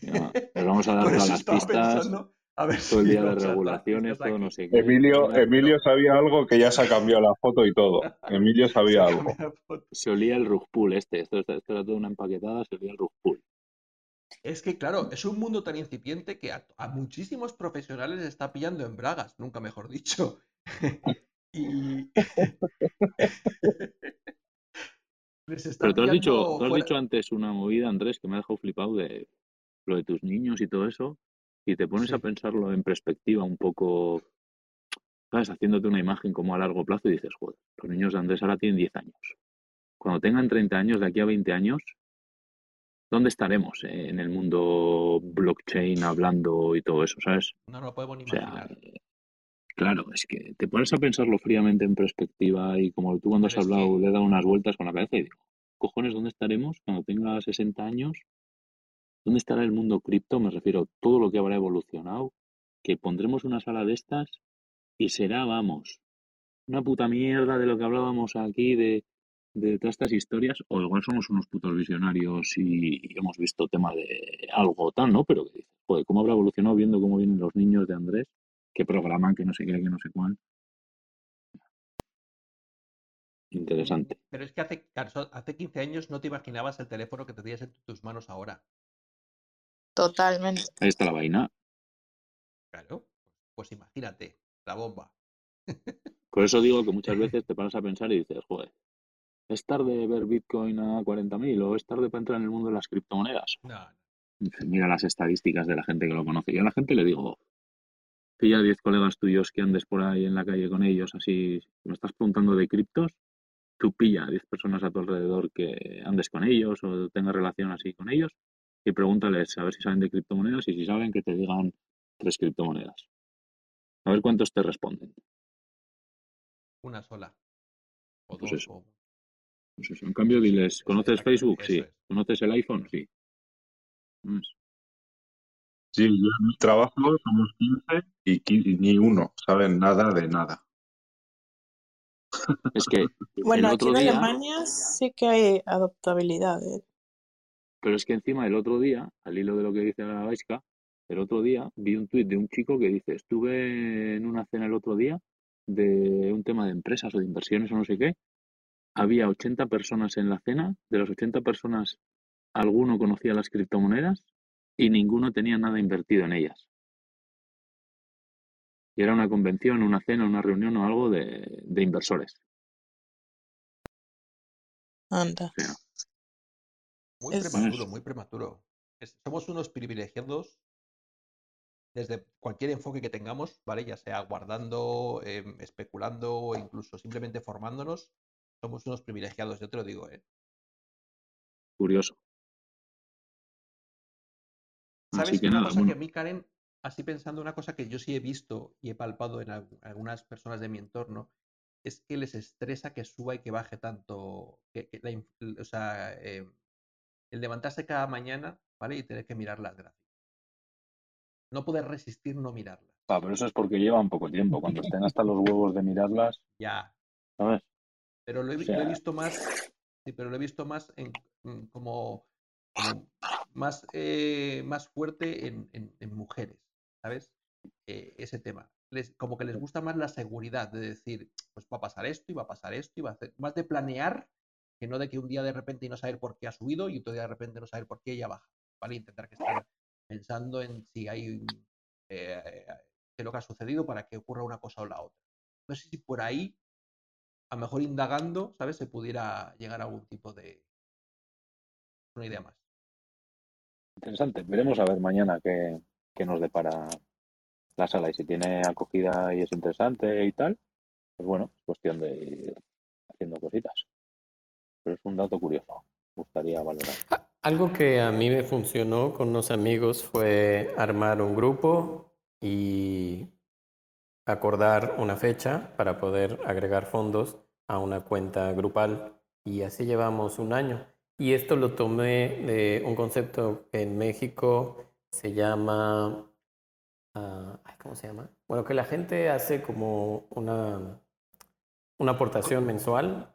les vamos a dar todas las pistas. A ver todo el día de regulaciones, todo no sé qué. Emilio, Emilio sabía algo que ya se ha cambiado la foto y todo. Emilio sabía algo. Se olía el rug este. Esto, esto, era toda una empaquetada, se olía el rug Es que, claro, es un mundo tan incipiente que a, a muchísimos profesionales les está pillando en bragas, nunca mejor dicho. y. Pero tú has, dicho, tú has dicho antes una movida, Andrés, que me ha dejado flipado de lo de tus niños y todo eso, y te pones a pensarlo en perspectiva un poco, ¿sabes? Haciéndote una imagen como a largo plazo y dices, joder, los niños de Andrés ahora tienen 10 años. Cuando tengan 30 años, de aquí a 20 años, ¿dónde estaremos eh, en el mundo blockchain hablando y todo eso, ¿sabes? No, no podemos ni imaginar. Claro, es que te pones a pensarlo fríamente en perspectiva y como tú cuando has hablado le he dado unas vueltas con la cabeza y digo, cojones, ¿dónde estaremos cuando tenga 60 años? ¿Dónde estará el mundo cripto? Me refiero a todo lo que habrá evolucionado, que pondremos una sala de estas y será, vamos, una puta mierda de lo que hablábamos aquí de, de todas estas historias, o igual somos unos putos visionarios y, hemos visto tema de algo tal, ¿no? Pero que dices, joder, ¿cómo habrá evolucionado viendo cómo vienen los niños de Andrés? Que programan, que no sé qué, que no sé cuál. Interesante. Pero es que hace, hace 15 años no te imaginabas el teléfono que tenías en tus manos ahora. Totalmente. Ahí está la vaina. Claro, pues imagínate, la bomba. Por eso digo que muchas veces te paras a pensar y dices, joder, ¿es tarde ver Bitcoin a 40.000 o es tarde para entrar en el mundo de las criptomonedas? No, Mira las estadísticas de la gente que lo conoce. Yo a la gente le digo, pilla 10 colegas tuyos que andes por ahí en la calle con ellos, así, me estás preguntando de criptos, tú pilla a 10 personas a tu alrededor que andes con ellos o tengas relación así con ellos y pregúntales a ver si saben de criptomonedas y si saben que te digan tres criptomonedas. A ver cuántos te responden. Una sola. O Pues dos. eso. o- Pues eso. En cambio, diles, ¿conoces Facebook? Sí. es. ¿Conoces el iPhone? Sí. Sí, yo en mi trabajo somos 15 y qui- ni uno saben nada de nada. Es que Bueno, el aquí otro en día, Alemania sí que hay adoptabilidad. ¿eh? pero es que encima el otro día, al hilo de lo que dice la Vaiska, el otro día vi un tuit de un chico que dice, estuve en una cena el otro día de un tema de empresas o de inversiones o no sé qué, había 80 personas en la cena, de las 80 personas, alguno conocía las criptomonedas y ninguno tenía nada invertido en ellas. Y era una convención, una cena, una reunión o algo de, de inversores. Anda. Muy Es- prematuro, muy prematuro. Somos unos privilegiados desde cualquier enfoque que tengamos, ¿vale? Ya sea guardando, em, especulando o incluso simplemente formándonos, somos unos privilegiados, yo te lo digo, ¿eh? curioso. ¿Sabes? Así que una nada, cosa que a mí, Karen, así pensando, una cosa que yo sí he visto y he palpado en algu- algunas personas de mi entorno, es que les estresa que suba y que baje tanto, que, que la inf- o sea, eh, el levantarse cada mañana, ¿vale? Y tener que mirar las gráficas. No poder resistir no mirarlas. ah, pero eso es porque llevan poco tiempo. Cuando estén hasta los huevos de mirarlas, Ya, ¿sabes? pero lo he, O vi- lo he sea, visto más, sí, pero lo he visto más en, en como, como más, eh, más fuerte en, en- en mujeres, ¿sabes? Eh, ese tema. Les, como que les gusta más la seguridad de decir, pues va a pasar esto y va a pasar esto y va a hacer, más de planear que no de que un día de repente y no saber por qué ha subido y otro día de repente no saber por qué ya baja, ¿vale? Intentar que estar pensando en si hay, eh, qué es lo que ha sucedido para que ocurra una cosa o la otra. No sé si por ahí a lo mejor indagando, ¿sabes? Se pudiera llegar a algún tipo de una idea más. Interesante. Veremos a ver mañana qué, qué nos depara la sala y si tiene acogida y es interesante y tal, pues bueno, es cuestión de ir haciendo cositas. Pero es un dato curioso. Me gustaría valorar. A- Algo que a mí me funcionó con unos amigos fue armar un grupo y acordar una fecha para poder agregar fondos a una cuenta grupal. Y así llevamos un año. Y esto lo tomé de un concepto que en México se llama... ay, ¿Cómo se llama? Bueno, que la gente hace como una, una aportación mensual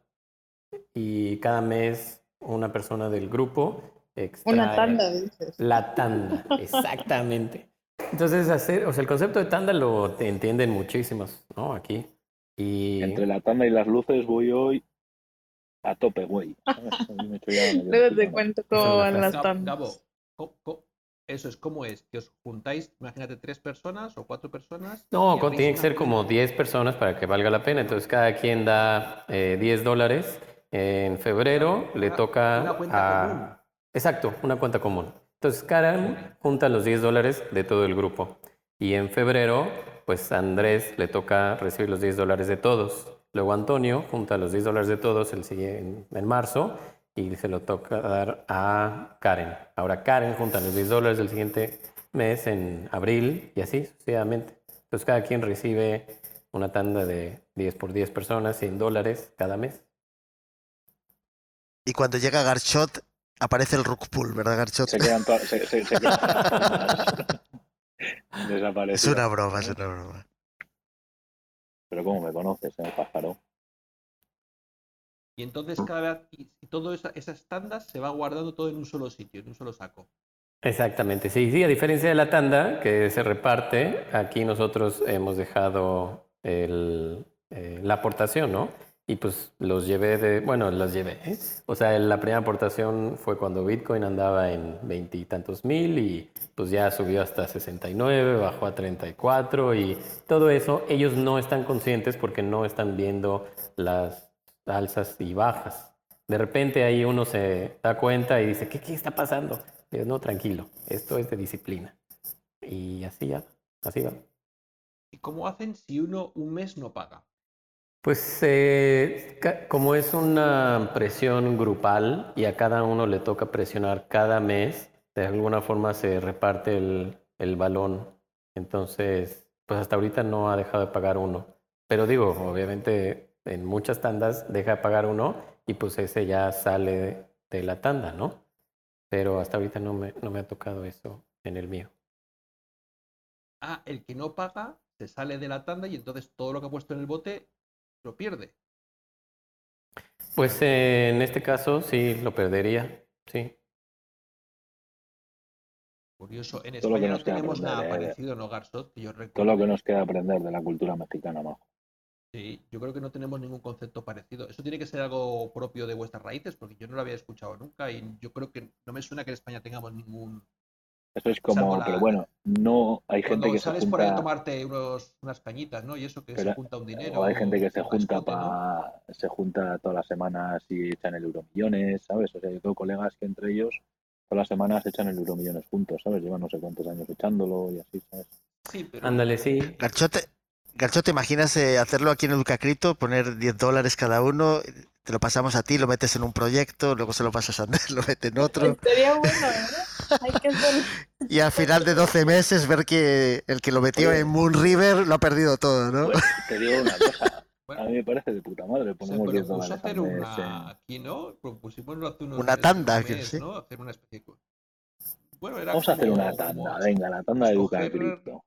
y cada mes una persona del grupo extrae Una tanda, dices. la tanda, exactamente. Entonces, hacer, o sea, el concepto de tanda lo te entienden muchísimos, ¿no? Aquí. Y Entre la tanda y las luces voy hoy a tope, güey. Luego te cuento cómo van las tandas. Gabo, eso es como es, que os juntáis, imagínate, tres personas o cuatro personas. no, y co- hacéis tiene que ser como. 10 personas para que valga la pena. Entonces, cada quien da eh, 10 dólares. En febrero le Una- toca una cuenta a... común. Exacto, una cuenta común. Entonces, Karen junta los 10 dólares de todo el grupo. Y en febrero, pues a Andrés le toca recibir los 10 dólares de todos. Luego Antonio junta los 10 dólares de todos el siguiente, en marzo y se lo toca dar a Karen. Ahora Karen junta los 10 dólares del siguiente mes en abril y así sucesivamente. Entonces cada quien recibe una tanda de 10 por 10 personas, 100 dólares cada mes. Y cuando llega Garchot, aparece el pull, ¿verdad, Garchot? Se quedan todas. Se, se, se quedan Es una broma, es una broma. Pero ¿cómo me conoces, eh, pájaro? Y entonces cada vez, y, y todas esa- esas tandas se va guardando todo en un solo sitio, en un solo saco. Exactamente, sí, sí, a diferencia de la tanda que se reparte, aquí nosotros hemos dejado el, eh, la aportación, ¿no? Y pues los llevé de, bueno, los llevé. ¿eh? O sea, la primera aportación fue cuando Bitcoin andaba en veintitantos mil y pues ya subió hasta 69, bajó a 34 y todo eso ellos no están conscientes porque no están viendo las alzas y bajas. De repente ahí uno se da cuenta y dice, ¿qué, qué está pasando? Y no, tranquilo, esto es de disciplina. Y así ya, así va. ¿Y cómo hacen si uno un mes no paga? Pues eh, como es una presión grupal y a cada uno le toca presionar cada mes, de alguna forma se reparte el, el balón. Entonces, pues hasta ahorita no ha dejado de pagar uno. Pero digo, obviamente en muchas tandas deja de pagar uno y pues ese ya sale de la tanda, ¿no? Pero hasta ahorita no me, no me ha tocado eso en el mío. Ah, el que no paga se sale de la tanda y entonces todo lo que ha puesto en el bote lo pierde. Pues eh, en este caso sí lo perdería, sí. Curioso, en España no tenemos nada ¿eh? parecido, ¿no, Garzot? yo Todo lo que nos queda aprender de la cultura mexicana, ¿no? Sí, yo creo que no tenemos ningún concepto parecido. Eso tiene que ser algo propio de vuestras raíces, porque yo no lo había escuchado nunca y yo creo que no me suena que en España tengamos ningún. Eso es como, pero bueno, no hay gente que se junta. por ahí a tomarte unas cañitas, ¿no? Y eso que se junta un dinero. O hay gente que se junta para, se junta todas las semanas y echan el euromillones, ¿sabes? O sea, yo tengo colegas que entre ellos todas las semanas echan el euromillones juntos, ¿sabes? Llevan no sé cuántos años echándolo y así, ¿sabes? Sí, pero... Ándale, sí. Garchote, Garcho, ¿te imaginas eh, hacerlo aquí en Educacripto? Poner 10 dólares cada uno, te lo pasamos a ti, lo metes en un proyecto, luego se lo pasas a Andrés, lo metes en otro. Sería bueno, ¿eh? Hay que Y al final de 12 meses ver que el que lo metió en Moon River lo ha perdido todo, ¿no? Pues, te digo una cosa. a mí me parece de puta madre. Ponemos 10 dólares hacer una... Aquí, ¿no? Propusimos hace unos una tanda, que sí. ¿no? Hacer una especie de... Bueno, era Vamos a hacer una tanda, venga, la tanda de Educacripto.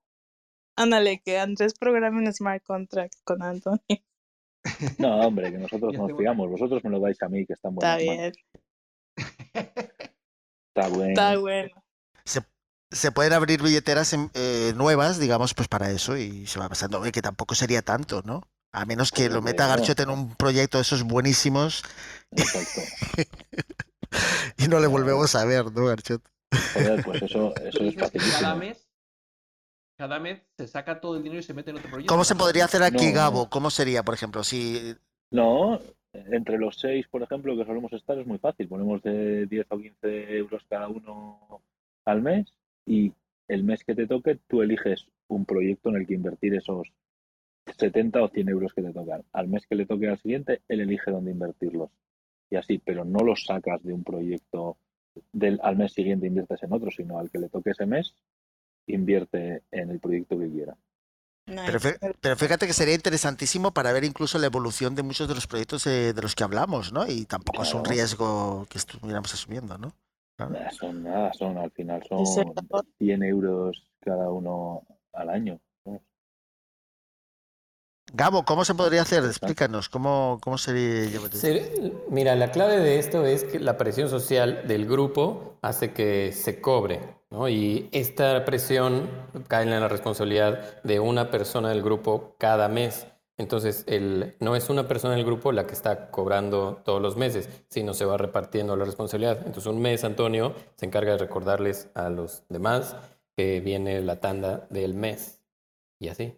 Ándale, que Andrés programe un smart contract con Antonio. No, hombre, que nosotros nos fijamos. Vosotros me lo dais a mí, que están buenos. Está bien. Está bueno. Está bueno. Se, se pueden abrir billeteras eh, nuevas, digamos, pues para eso y se va pasando. Oye, que tampoco sería tanto, ¿no? A menos que lo meta Garchote en un proyecto de esos buenísimos. Exacto. y no le volvemos a ver, ¿no, Garchote? Joder, pues eso, eso es facilísimo cada mes se saca todo el dinero y se mete en otro proyecto. ¿Cómo se podría hacer aquí, Gabo? ¿Cómo sería, por ejemplo, si... No, entre los seis, por ejemplo, que solemos estar es muy fácil. Ponemos de 10 o 15 euros cada uno al mes y el mes que te toque tú eliges un proyecto en el que invertir esos 70 o 100 euros que te tocan. Al mes que le toque al siguiente, él elige dónde invertirlos. Y así, pero no los sacas de un proyecto del, al mes siguiente inviertes en otro, sino al que le toque ese mes, invierte en el proyecto que quiera. Pero, fíjate que sería interesantísimo para ver incluso la evolución de muchos de los proyectos de, los que hablamos, ¿no? Y tampoco es un riesgo que estuviéramos asumiendo, ¿no? son nada, son al final son 100 euros cada uno al año. Gabo, ¿cómo se podría hacer? Explícanos, ¿cómo, cómo sería? Mira, la clave de esto es que la presión social del grupo hace que se cobre, ¿no? Y esta presión cae en la responsabilidad de una persona del grupo cada mes. Entonces, el, no es una persona del grupo la que está cobrando todos los meses, sino se va repartiendo la responsabilidad. Entonces, un mes Antonio se encarga de recordarles a los demás que viene la tanda del mes. Y así.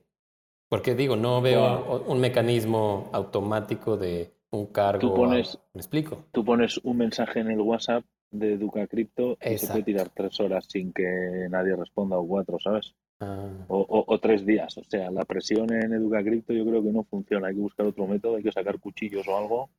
Porque digo, no veo un mecanismo automático de un cargo. Tú pones, ¿Me explico? Tú pones un mensaje en el WhatsApp de Educa Crypto y se puede tirar tres horas sin que nadie responda o cuatro, ¿sabes? Ah. O, tres días. O sea, la presión en Educa Crypto yo creo que no funciona. Hay que buscar otro método, hay que sacar cuchillos o algo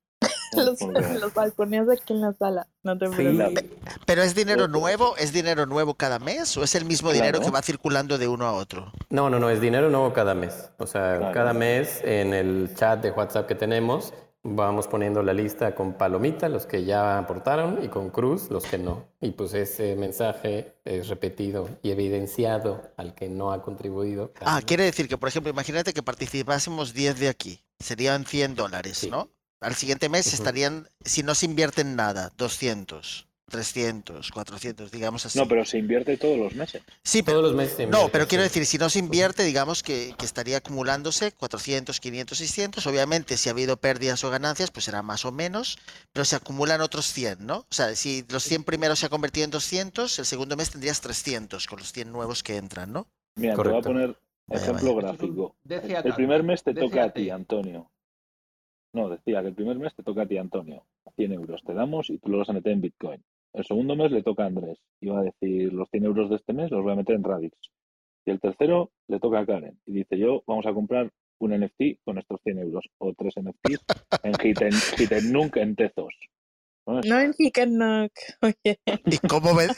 los, los balcones aquí en la sala. No te preocupes. Pero es dinero nuevo, es dinero nuevo cada mes o es el mismo dinero que va circulando de uno a otro. No, no, no, es dinero nuevo cada mes. O sea, cada mes en el chat de WhatsApp que tenemos vamos poniendo la lista con palomita los que ya aportaron y con cruz los que no. Y pues ese mensaje es repetido y evidenciado al que no ha contribuido. Ah, quiere decir que, por ejemplo, imagínate que participásemos 10 de aquí. Serían 100 dólares, ¿no? Al siguiente mes estarían, si no se invierte en nada, 200. 300, 400, digamos así. No, pero se invierte todos los meses. Sí, pero, Todos los meses se no, pero quiero decir, si no se invierte, digamos que, que estaría acumulándose 400, 500, 600. Obviamente, si ha habido pérdidas o ganancias, pues será más o menos, pero se acumulan otros 100, ¿no? O sea, si los 100 primeros se ha convertido en 200, el segundo mes tendrías 300 con los 100 nuevos que entran, ¿no? Mira, te voy a Correcto. poner ejemplo vaya. gráfico. El primer mes te toca a ti, Antonio. No, decía que el primer mes te toca a ti, Antonio. 100 euros te damos y tú lo vas a meter en Bitcoin. El segundo mes le toca a Andrés. Y va a decir, los 100 euros de este mes los voy a meter en Radix. Y el tercero le toca a Karen. Y dice, yo vamos a comprar un NFT con estos 100 euros. O tres NFTs en Hiten, Hiten Nunca en Tezos. ¿Sabes? No en. Oye, ¿Y cómo, ve-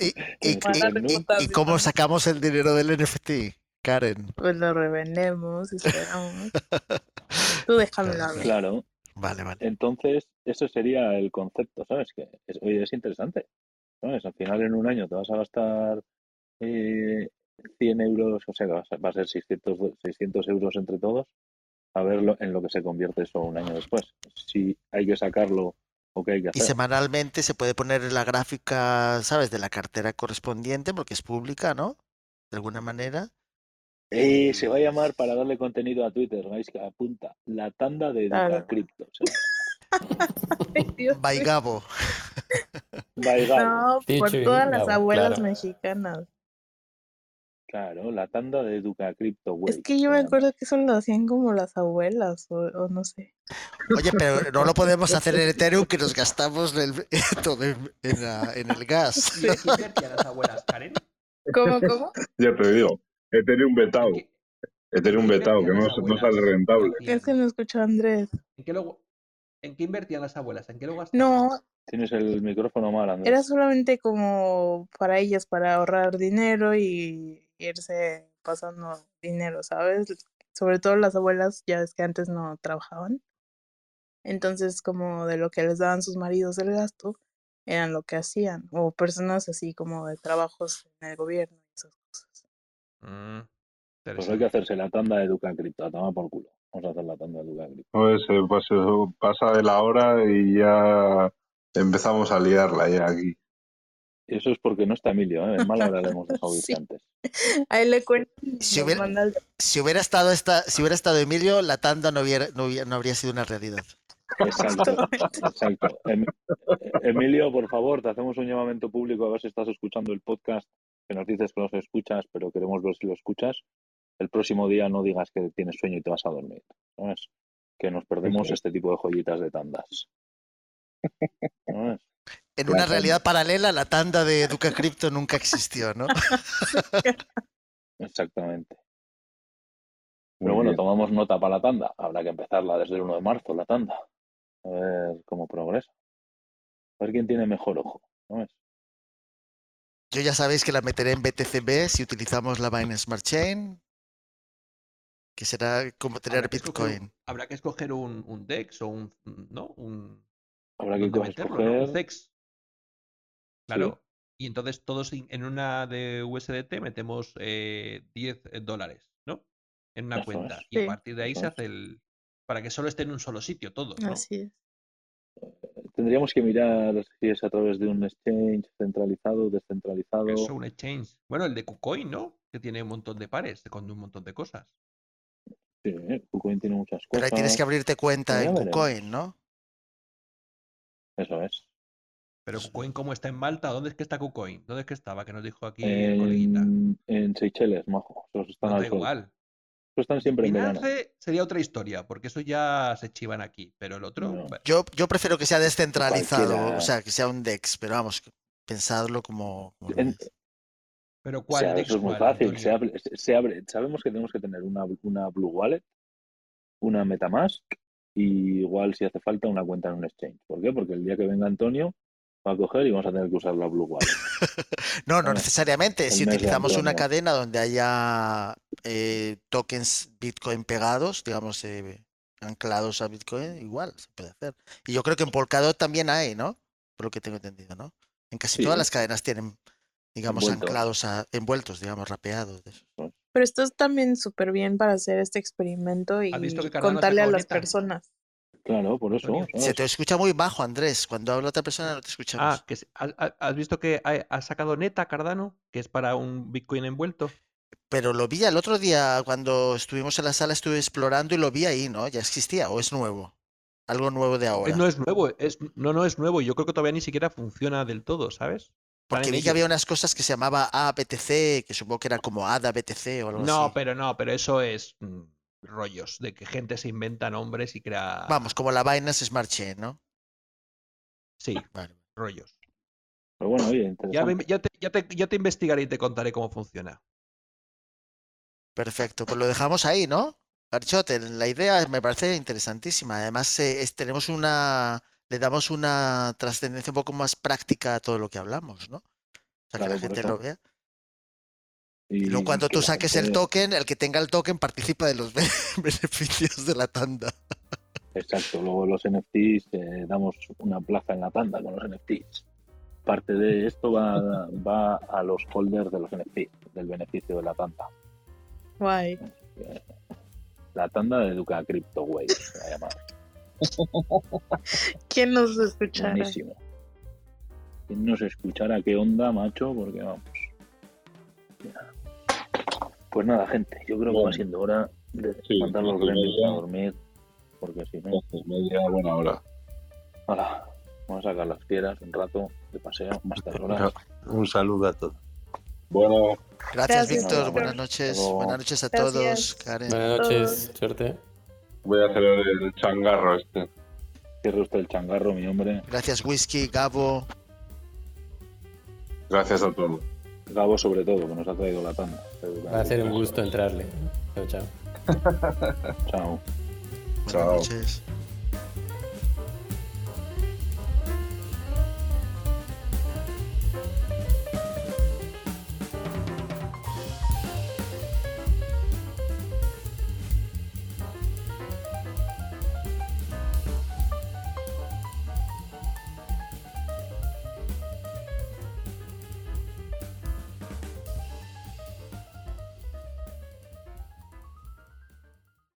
y, cómo sacamos el dinero del NFT, Karen? pues lo revendemos, esperamos. Tú déjamelo a mí. Claro. Vale, vale. Entonces, eso sería el concepto, ¿sabes? Que es, oye, es interesante. ¿Sabes? Al final, en un año te vas a gastar eh, 100 euros, o sea, va a ser- va a ser 600, do- 600 euros entre todos, a ver lo- en lo que se convierte eso un año después. Si hay que sacarlo o qué hay que Y hacer. semanalmente se puede poner en la gráfica, ¿sabes? De la cartera correspondiente, porque es pública, ¿no? De alguna manera. Eh, se va a llamar para darle contenido a Twitter, vais que apunta, la tanda de Claro. Educa Cripto. se llama. Ay, Dios By mío. Gabo. By Gabo. No, por todas las abuelas claro. mexicanas. Claro, la tanda de Educa Cripto, güey. Es que yo me acuerdo que eso lo hacían como las abuelas, o, o no sé. Oye, pero no lo podemos hacer en Ethereum que nos gastamos el, todo en, en la- en el gas. ¿Y de qué invertían las abuelas, Karen? ¿Cómo, cómo? Ya te digo, Ethereum vetado. ¿En qué- Ethereum vetado, que no, no sale rentable. Es que no escuchó a Andrés. ¿En qué, lo- ¿En qué invertían las abuelas? ¿En qué lo gastaban? No, Tienes el micrófono mal, Andrés. era solamente como para ellas, para ahorrar dinero y irse pasando dinero, ¿sabes? Sobre todo las abuelas, ya ves que antes no trabajaban. Entonces, como de lo que les daban sus maridos el gasto, eran lo que hacían. O personas así como de trabajos en el gobierno. Mm, Pues hay que hacerse la tanda de Educa Cripto, a tomar por culo. Vamos a hacer la tanda de Educa Cripto. Pues, eh, pues eso, pasa de la hora y ya empezamos a liarla ya aquí. Eso es porque no está Emilio, ¿eh? En mala hora le hemos dejado Sí. antes. Ahí le cuento. Si nos hubiera- manda el- Si hubiera estado esta, si hubiera estado Emilio, la tanda no hubiera, no hubiera- no habría sido una realidad. Exacto, exacto. Em- Emilio, por favor, te hacemos un llamamiento público a ver si estás escuchando el podcast, que nos dices que los escuchas, pero queremos ver si lo escuchas. El próximo día no digas que tienes sueño y te vas a dormir. ¿sabes? Que nos perdemos es. este tipo de joyitas de tandas. En una tanda. realidad paralela, la tanda de Educa Cripto nunca existió, ¿no? Exactamente. Muy Pero bueno, bien. tomamos nota para la tanda. Habrá que empezarla desde el 1 de marzo, la tanda. A ver cómo progresa. A ver quién tiene mejor ojo. ¿sabes? Yo ya sabéis que la meteré en BTCB si utilizamos la Binance Smart Chain, que será como tener Habrá que escoger, Bitcoin. habrá que escoger un, un DEX o un, ¿no? Un, Habrá que ¿dónde co- meterlo, no? Un escoger. CEX. Claro. Y entonces todos in- en una de USDT metemos eh, 10 dólares, ¿no? En una Eso cuenta. es. Y a partir de ahí Eso se hace el. Para que solo esté en un solo sitio todo, ¿no? Así es. Tendríamos que mirar si es a través de un exchange centralizado, descentralizado. Eso, un exchange. Bueno, el de KuCoin, ¿no? Que tiene un montón de pares con un montón de cosas. Sí, KuCoin tiene muchas Pero cosas. ahí tienes que abrirte cuenta en. KuCoin, ¿no? Eso es. Pero KuCoin, ¿cómo está en Malta? ¿Dónde es que está KuCoin? ¿Dónde es que estaba? Que nos dijo aquí el coleguita. En, en Seychelles, majo. Esos están No al da sol. igual. Esos están siempre en verano. Sería otra historia, porque eso ya se chivan aquí. Pero el otro, No. bueno, Yo, yo prefiero que sea descentralizado, Cualquiera. o sea, que sea un DEX, pero vamos, pensadlo como... como En- pero O ¿cuál sea, DEX eso es muy cuál, fácil. Se abre, se abre- Sabemos que tenemos que tener una, una Blue Wallet, una MetaMask y igual si hace falta una cuenta en un exchange. ¿Por qué? Porque el día que venga Antonio va a coger y vamos a tener que usar la Blue Wallet. No, no necesariamente. Si utilizamos una cadena donde haya eh, tokens Bitcoin pegados, digamos, eh, anclados a Bitcoin, igual se puede hacer. Y yo creo que en Polkadot también hay, ¿no? Por lo que tengo entendido, ¿no? En casi todas las cadenas tienen, digamos, anclados a, envueltos, digamos, rapeados. de esos. Pero esto es también súper bien para hacer este experimento y ¿Has visto que Cardano se contarle a las personas. Claro, por eso. Se te escucha muy bajo, Andrés. Cuando habla otra persona no te escuchamos. Ah, que ¿has, visto que ha, sacado Neta Cardano? Que es para un Bitcoin envuelto. Pero lo vi el otro día cuando estuvimos en la sala, estuve explorando y lo vi ahí, ¿no? ¿Ya existía o es nuevo? Algo nuevo de Eh, ahora. No es nuevo, es, no, no es nuevo. Yo creo que todavía ni siquiera funciona del todo, ¿sabes? Porque vi que había unas cosas que se llamaba ABTC, que supongo que era como ADA BTC o algo No, así. pero no, pero eso es mm, rollos de que gente se inventa nombres y crea. Vamos, como la Binance Smart Chain, ¿no? Sí, Vale. rollos. Pero bueno, oye, Ya, te, ya, te, ya te investigaré y te contaré cómo funciona. Perfecto, pues lo dejamos ahí, ¿no? Garchote, la idea me parece interesantísima. Además, eh, es- tenemos una, le damos una trascendencia un poco más práctica a todo lo que hablamos, ¿no? O sea, que la gente lo vea. Y Y luego cuando tú saques el token, el que tenga el token participa de los be- beneficios de la tanda. Exacto, luego los NFTs, eh, damos una plaza en la tanda con los NFTs. Parte de esto va, va a los holders de los NFTs, del beneficio de la tanda. Guay. La tanda de Educa Crypto Way, se va a llamar. ¿Quién nos escuchará? Buenísimo. ¿Quién nos escuchara qué onda, macho? Porque vamos. Mira. Pues nada, gente, yo creo que va siendo hora de Sí, mandar los media. a dormir. Porque si no, Entonces, media buena hora. hala, vamos a sacar las fieras un rato de paseo, más tarde horas. Un saludo a todos. Bueno, Gracias, Gracias, Víctor. Buenas noches. Luego. Buenas noches a Gracias. todos. Karen. Buenas noches, suerte. voy a hacer el changarro este. Cierre usted el changarro, mi hombre. Gracias, Whisky, Gabo. Gracias a todos. Gabo sobre todo, que nos ha traído la tanda. Va a ser un gusto entrarle. Chao, chao. Chao. Buenas Chao. noches.